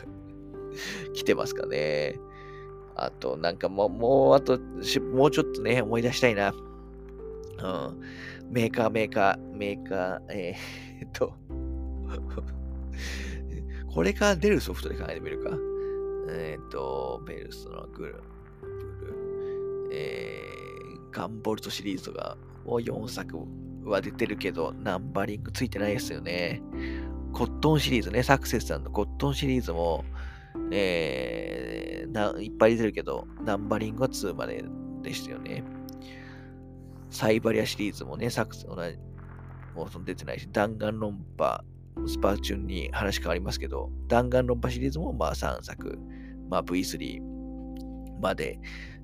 来てますかね。あと、なんかもう、もう、あと、もうちょっとね、思い出したいな。うん。メーカー、メーカー、メーカー、えー、っとこれから出るソフトで考えてみるか。えー、っと、ベルスのグル、ブル、えー、ガンボルトシリーズが、もう4作は出てるけど、ナンバリングついてないですよね。コットンシリーズね、サクセスさんのコットンシリーズも、えー、いっぱい出てるけど、ナンバリングは2まででしたよね。サイバリアシリーズもね、サクセス、同じ、もうその出てないし、弾丸論破、スパーチュンに話変わりますけど、弾丸論破シリーズもまあ3作、まあ V3 まで、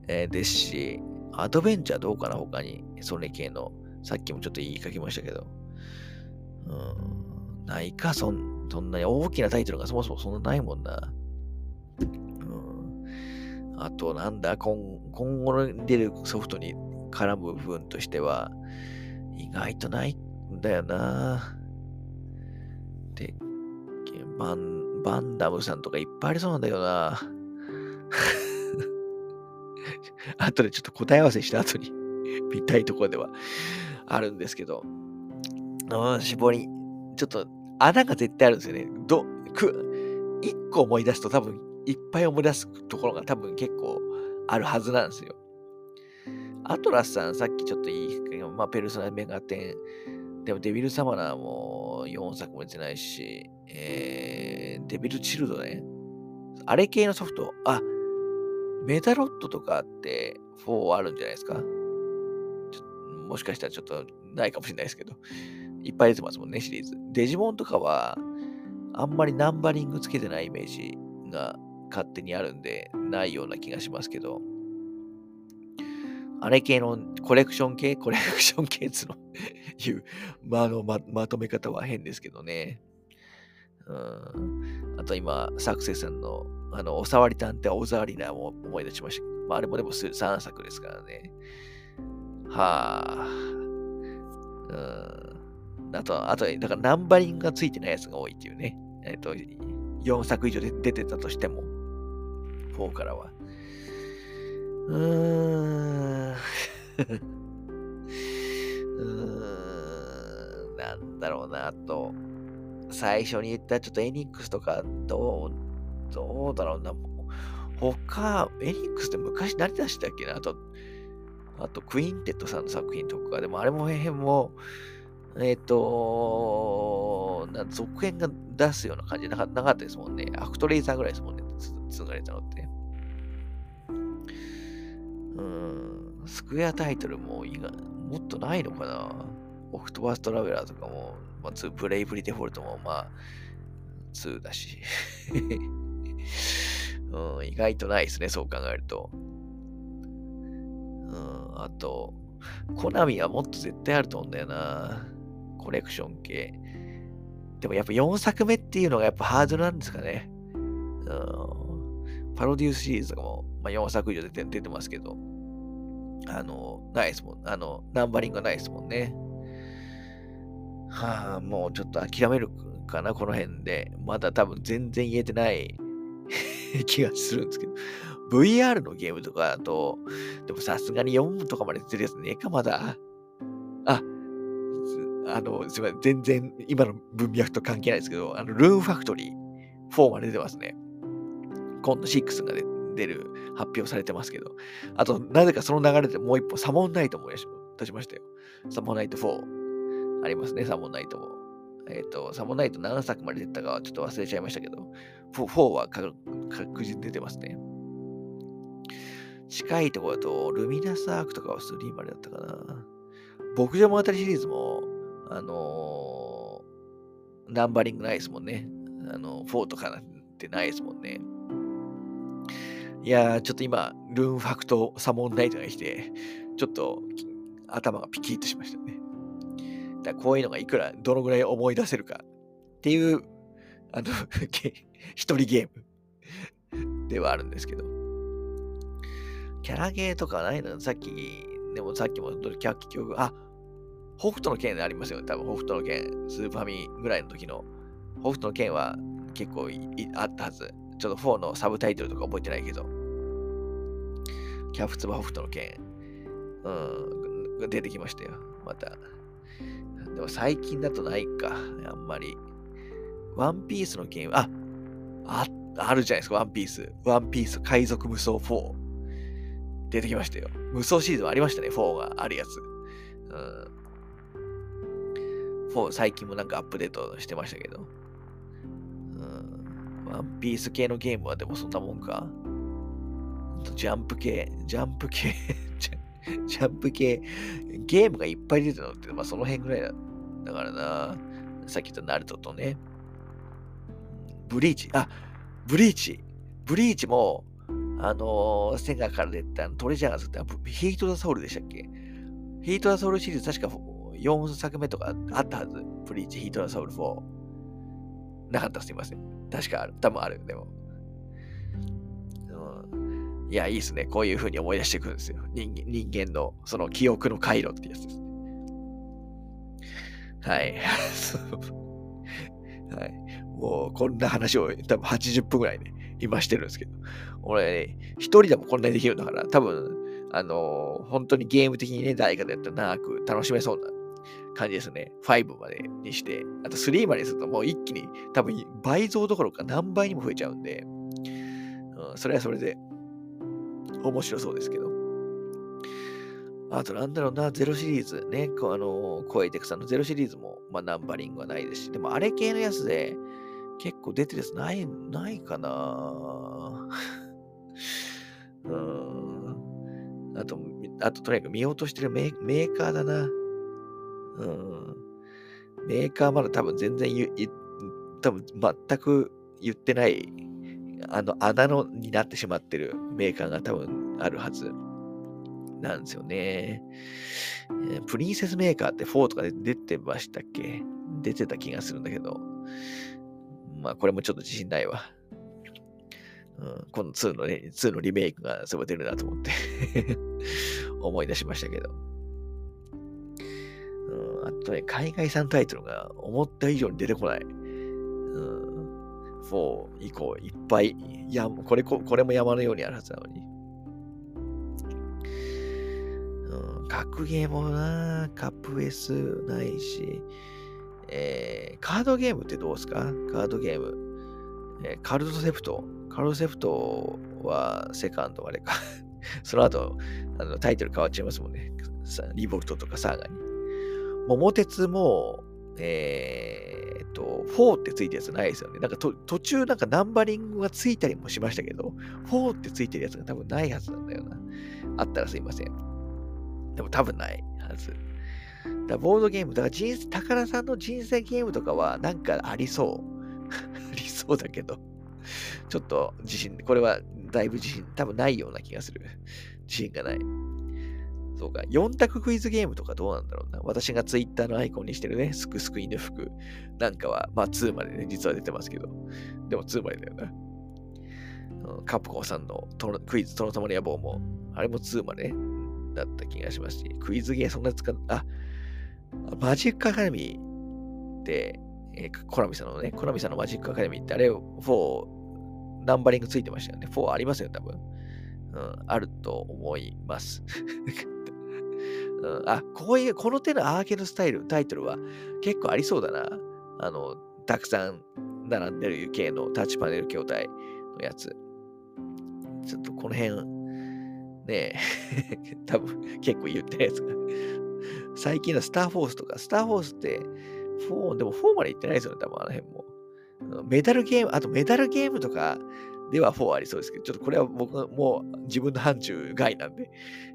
えー、ですし、アドベンチャーどうかな他に、それ系の、さっきもちょっと言いかけましたけど、うん、ないか、そんそんなに大きなタイトルがそもそもそんなないもんな。うん、あと、なんだ今、今後に出るソフトに絡む部分としては、意外とないんだよな。で、バン、バンダムさんとかいっぱいありそうなんだよな。後でちょっと答え合わせした後に 見たいところではあるんですけど、うん、絞り、ちょっと穴が絶対あるんですよね。ど、く、一個思い出すと多分いっぱい思い出すところが多分結構あるはずなんですよ。アトラスさん、さっきちょっといい、まあ、ペルソナメガテン、でもデビルサマナーも4作も出てないし、えー、デビルチルドね。あれ系のソフト、あ、メタロットとかって4あるんじゃないですか？もしかしたらちょっとないかもしれないですけど、いっぱい出てますもんね、シリーズ。デジモンとかは、あんまりナンバリングつけてないイメージが勝手にあるんで、ないような気がしますけど、あれ系のコレクション系コレクション系つの？いう、まあ、のままとめ方は変ですけどね。うん、あと今、サクセスさんの、あの、おさわり探偵おざわりなも思い出しました。まあ、あれもでも3作ですからね。はあ。うん。あと、あと、だからナンバリングがついてないやつが多いっていうね。えっ、と、4作以上で出てたとしても、4からは。うーん。うーん。なんだろうな、と。最初に言ったちょっとエニックスとか、どう、どうだろうな。他、エニックスって昔何出したっけな？あと、あと、クインテットさんの作品とか、でもあれも辺も、えっ、ー、とな、続編が出すような感じなかったですもんね。アクトレイザーぐらいですもんね、つがれたのって。うん、スクエアタイトルもいがもっとないのかなオクトバストラベラーとかも、まあ、2、ブレイブリデフォルトもまあ、2だし。うん、意外とないですね、そう考えると。あと、コナミはもっと絶対あると思うんだよな。コレクション系。でもやっぱ4作目っていうのがやっぱハードルなんですかね。うん、パロデュースシリーズとかも、まあ、4作以上出てますけど、あの、ないですもん。あの、ナンバリングないですもんね。はあ、もうちょっと諦めるかな、この辺で。まだ多分全然言えてない 気がするんですけど。VR のゲームとかだと、でもさすがに4とかまで出るやつねえか、まだ。あ、あの、すみません。全然今の文脈と関係ないですけど、あの、ルーンファクトリー4まで出てますね。今度6が出る、発表されてますけど。あと、なぜかその流れでもう一歩、サモンナイトも出しましたよ。サモンナイト4。ありますね、サモンナイトも。えっ、ー、と、サモンナイト何作まで出たかはちょっと忘れちゃいましたけど、4, 4は確実に出てますね。近いところだと、ルミナスアークとかは3までだったかな。牧場物語シリーズも、あのー、ナンバリングないですもんね。あの、4とかなんてないですもんね。いやー、ちょっと今、ルーンファクトサモンナイトが来て、ちょっと頭がピキッとしましたね。だこういうのがいくら、どのぐらい思い出せるかっていう、あの 一人ゲームではあるんですけど。キャラゲーとかないの？さっき、でもさっきもキャッキ曲、あ、北斗の剣でありますよね。多分北斗の剣、スーパーミーぐらいの時の。北斗の剣は結構あったはず。ちょっと4のサブタイトルとか覚えてないけど。キャプツバ北斗の剣。うん、出てきましたよ。また。でも最近だとないか。あんまり。ワンピースのゲーム、あ、あ、あるじゃないですか、ワンピース。ワンピース海賊無双4。出てきましたよ。無双シーズンありましたね、4があるやつ。うん。4、最近もなんかアップデートしてましたけど。うん。ワンピース系のゲームはでもそんなもんか。ジャンプ系、ジャンプ系 ジャンプ系、ゲームがいっぱい出てるのって、まあその辺ぐらいだ。だからな、さっき言ったナルトとね、ブリーチ、あ、ブリーチ、ブリーチも、あのー、セガから出たトレジャーが作ったヒート・ザ・ソウルでしたっけ？ヒート・ザ・ソウルシリーズ確か4作目とかあったはず。ブリーチ、ヒート・ザ・ソウル4。なかったすいません。確かある。多分ある。でも。いや、いいですね。こういう風に思い出してくるんですよ。人人間のその記憶の回路ってやつですね。はい。はい。もうこんな話を多分80分ぐらいね、今してるんですけど。俺、ね、一人でもこんなにできるんだから、多分、あのー、本当にゲーム的にね、誰かでやったら長く楽しめそうな感じですね。5までにして、あと3までにするともう一気に多分倍増どころか何倍にも増えちゃうんで、うん、それはそれで面白そうですけど。あとなんだろうな、ゼロシリーズね、あの、コエテクさんのゼロシリーズも、まあ、ナンバリングはないですし、でもあれ系のやつで結構出てるやつない、ないかな うん。あと、あととにかく見落としてるメメーカーだな。うん。メーカーまだ多分全然言、多分全く言ってないあの穴のになってしまってるメーカーが多分あるはずなんですよね。プリンセスメーカーって4とかで出てましたっけ？出てた気がするんだけど。まあこれもちょっと自信ないわ。うん、この2のね、2のリメイクがすごい出るなと思って 思い出しましたけど。うん、あとね、海外産タイトルが思った以上に出てこない。うん4以降いっぱい、いや、これこれも山のようにあるはずなのに。うん、格ゲーもな、カップ S ないし、えー、カードゲームってどうですか？カードゲーム。えー、カルドセプト。カルドセプトはセカンドあれか その後、あのタイトル変わっちゃいますもんね。リボルトとかサーガに。桃鉄も、えー、っと、4ってついてるやつないですよね。なんか途中なんかナンバリングがついたりもしましたけど、4ってついてるやつが多分ないはずなんだよな。あったらすいません。でも多分ないはず。だボードゲーム、だから人生、宝さんの人生ゲームとかはなんかありそう。ありそうだけど、ちょっと自信、これはだいぶ自信、多分ないような気がする。自信がない。そうか、4択クイズゲームとかどうなんだろうな。私がツイッターのアイコンにしてるね、すくすく犬服なんかは、まあ2までね、実は出てますけど、でも2までだよな。カプコンさんのクイズ、トのたまの野望も、あれも2まで、ね、だった気がしますし、クイズゲーそんな使っ、あ、マジックアカデミーって、えー、コナミさんのね、コナミさんのマジックアカデミーってあれ4、ナンバリングついてましたよね。4ありますよ、多分。うん、あると思います。うん、あ、こういう、この手のアーケードスタイル、タイトルは結構ありそうだな。あの、たくさん並んでる系のタッチパネル筐体のやつ。ちょっとこの辺、ねえ、多分結構言ってるやつが。最近のスターフォースとか、スターフォースって、4、でも4まで行ってないですよね、多分あの辺も。メダルゲーム、あとメダルゲームとかでは4ありそうですけど、ちょっとこれは僕もう自分の範疇外なんで、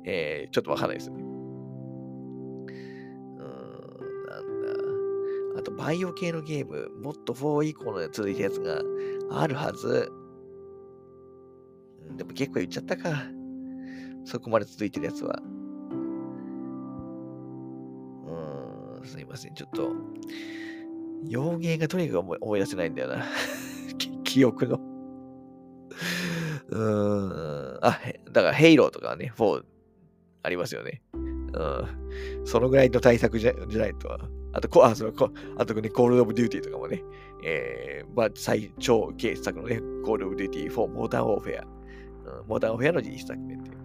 えー、ちょっとわかんないですよね。あと、バイオ系のゲーム、もっと4以降の続いたやつがあるはず。でも結構言っちゃったか。そこまで続いてるやつは。ん、すいません。ちょっと、幼芸がとにかく思い出せないんだよな。記憶のうーん。あ、だからヘイローとかね、4ありますよね。うん。そのぐらいの対策じゃじゃないとはあと、こあそのこあとね、コールオブデューティーとかもね、えー、まあ、最高傑作のね、コールオブデューティー4モダン・ウォーフェア、うん、モダン・ウォーフェアの一作目っていう、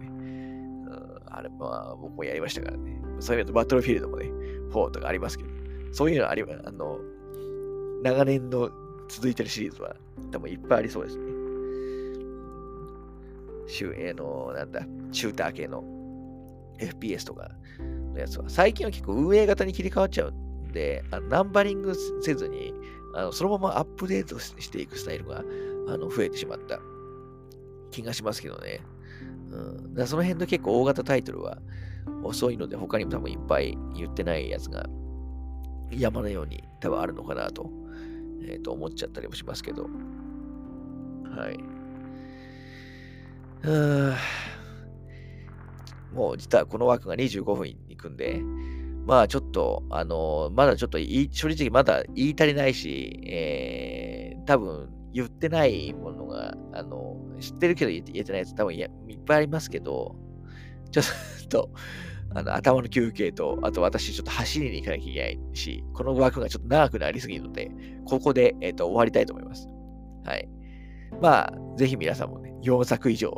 あれ、まあ、僕もやりましたからね。そういうのと、バトルフィールドもね、4とかありますけど、そういうのありあの、長年の続いてるシリーズは多分いっぱいありそうですね。周囲の、なんだ、シューター系の FPS とかのやつは、最近は結構運営型に切り替わっちゃうんで、あのナンバリングせずに、あのそのままアップデートしていくスタイルがあの増えてしまった気がしますけどね。うん、だその辺の結構大型タイトルは遅いので、他にも多分いっぱい言ってないやつが山のように多分あるのかなと,、えー、と思っちゃったりもしますけど。はい。もう実はこの枠が25分いくんで、まあちょっと、あのー、まだちょっと正直まだ言い足りないし、えー、多分言ってないものが、あの、知ってるけど言えてないやつ多分いっぱいありますけど、ちょっと、あの頭の休憩と、あと私ちょっと走りに行かなきゃいけないし、この枠がちょっと長くなりすぎるので、ここで、えーと、終わりたいと思います。はい。まあ、ぜひ皆さんもね、4作以上、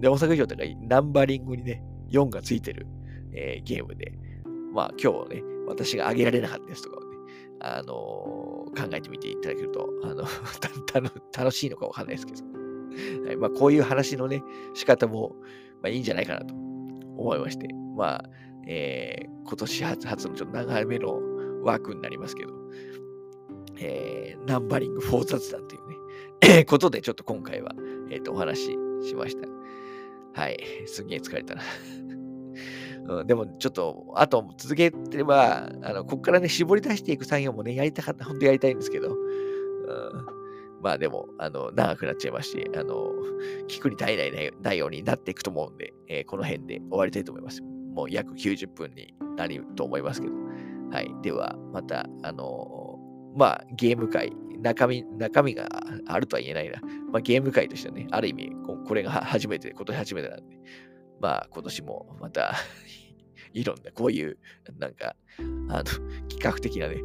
4作以上というか、ナンバリングにね、4がついてる、えー、ゲームで、まあ今日ね、私があげられなかったやつとか、あの、考えてみていただけると、あの 楽しいのかわかんないですけど、はいまあ、こういう話のね、仕方も、まあ、いいんじゃないかなと思いまして、まあ、えー、今年初初のちょっと長めのワークになりますけど、えー、ナンバリング4雑談というね、ことでちょっと今回は、えっ、ー、と、お話ししました。はい、すげえ疲れたな。うん、でもちょっと、あと続けてれば、あの、ここからね、絞り出していく作業もね、やりたかった、本当やりたいんですけど、うん、まあでも、あの、長くなっちゃいますし、あの、聞くに耐えない内容になっていくと思うんで、えー、この辺で終わりたいと思います。もう約90分になると思いますけど。はい。では、また、あのまあ、ゲーム界、中身、中身があるとは言えないな。まあ、ゲーム界としてはね、ある意味、これが初めて、今年初めてなんで、まあ今年もまた いろんなこういうなんかあの企画的なね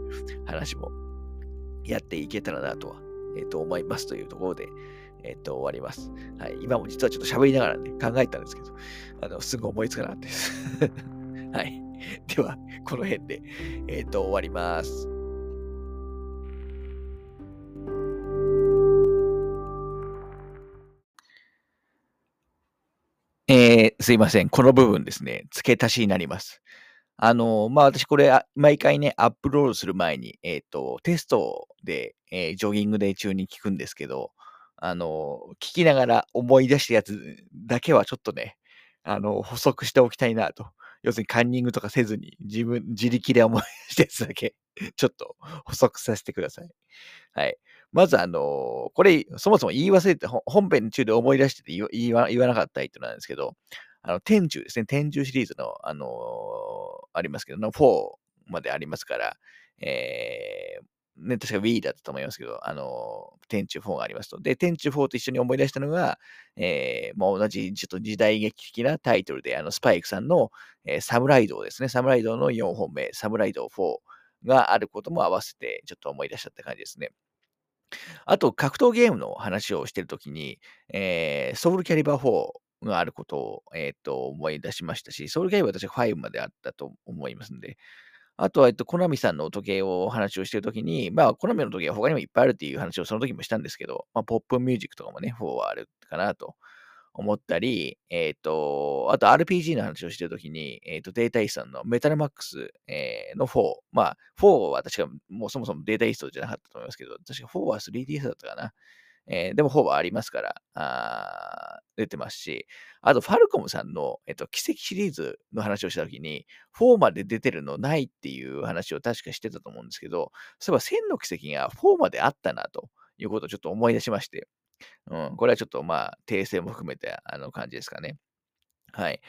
話もやっていけたらなとは、えっ、ー、と思いますというところで、えっ、ー、と終わります。はい。今も実はちょっと喋りながらね考えたんですけど、あのすぐ思いつかなかったです。はい。では、この辺で、えっ、ー、と終わります。えー、すいません。この部分ですね、付け足しになります。あの、まあ、私これ、毎回ね、アップロードする前に、えっ、ー、と、テストで、えー、ジョギングで中に聞くんですけど、あの、聞きながら思い出したやつだけはちょっとね、あの、補足しておきたいなと。要するにカンニングとかせずに、自分、自力で思い出したやつだけ、ちょっと補足させてください。はい。まず、あのこれ、そもそも言い忘れて、本編中で思い出してて言わなかった人なんですけど、あの、天柱ですね。天柱シリーズの、あの、ありますけど、の4までありますから、えー、ね、確か Wii だったと思いますけど、あのー、天柱4がありますと。で、天柱4と一緒に思い出したのが、えー、もう同じ、ちょっと時代劇的なタイトルで、あの、スパイクさんの、えー、サムライドウですね。サムライドウの4本目、サムライドウ4があることも合わせて、ちょっと思い出したって感じですね。あと、格闘ゲームの話をしてるときに、えー、ソウルキャリバー4があることを、えっ、と、思い出しましたし、ソウルゲームは私は5まであったと思いますんで、あとは、えっと、コナミさんの時計をお話をしてるときに、まあ、コナミの時計は他にもいっぱいあるっていう話をその時もしたんですけど、まあ、ポップミュージックとかもね、4はあるかなと思ったり、えっ、と、あと RPG の話をしてるときに、えっ、と、データイーストのメタルマックス、えーの4。まあ、4は私がもうそもそもデータイーストじゃなかったと思いますけど、確か4は 3DS だったかな。えーでも4はありますから、あ出てますし、あと、ファルコムさんの、えっと、奇跡シリーズの話をしたときに、4まで出てるのないっていう話を確かしてたと思うんですけど、そういえば1000の奇跡が4まであったなということをちょっと思い出しまして、うん、これはちょっとまあ、訂正も含めてあの感じですかね。はい。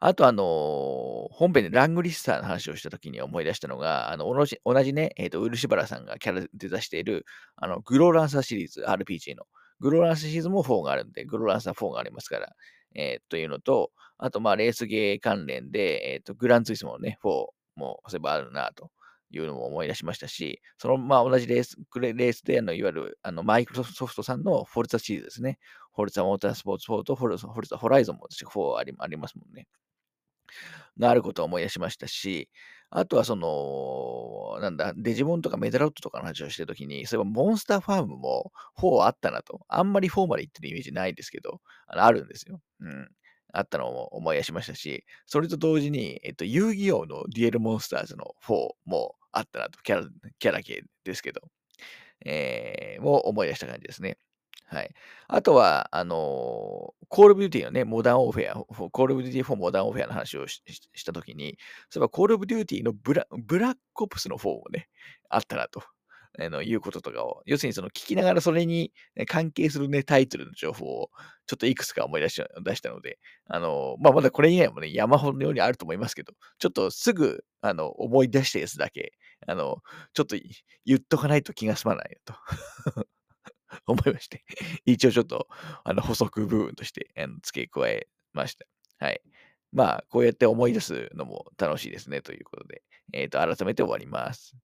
あと、あのー本編でラングリッサーの話をしたときに思い出したのが、あの、同じ同じね、えっ、と、ウルシバラさんがキャラで出している、あの、グローランサーシリーズ、RPG の。グローランサーシリーズも4があるんで、グローランサー4がありますから、えーというのと、あと、まあ、レースゲー関連で、えっ、と、グランツイスモのね、4も、そういえばあるなと。いうのも思い出しましたし、そのまあ同じレースレースであの、いわゆるあのマイクロソフトさんのフォルツァシリーズですね。フォルツァモータースポーツ4とフォルツァフォルツァホライゾンも私4ありありますもんね。があることを思い出しましたし、あとはその、なんだ、デジモンとかメダロットとかの話をしてるときに、そういえばモンスターファームも4あったなと。あんまり4まで行ってるイメージないですけど、あのあるんですよ。うん。あったのを思い出しましたし、それと同時に、えっと、遊戯王のデュエルモンスターズの4もあったなと、キャラ、キャラ系ですけど、えー、も思い出した感じですね。はい。あとは、あのーコールオブデューティーのね、モダン・ウォーフェア、コールオブデューティー4モダン・ウォーフェアの話をししたときに、そういえばコールオブデューティーのブラブラックオプスの4もね、あったなと。あのいうこととかを、要するにその聞きながらそれに関係するね、タイトルの情報をちょっといくつか思い出し出したので、あの、まあ、まだこれ以外もね、山ほどのようにあると思いますけど、ちょっとすぐ、あの、思い出したやつだけ、あの、ちょっと 言っとかないと気が済まないよと 思いまして、一応ちょっと、あの、補足部分として、あの付け加えました。はい。まあ、こうやって思い出すのも楽しいですね、ということで、えっ、と、改めて終わります。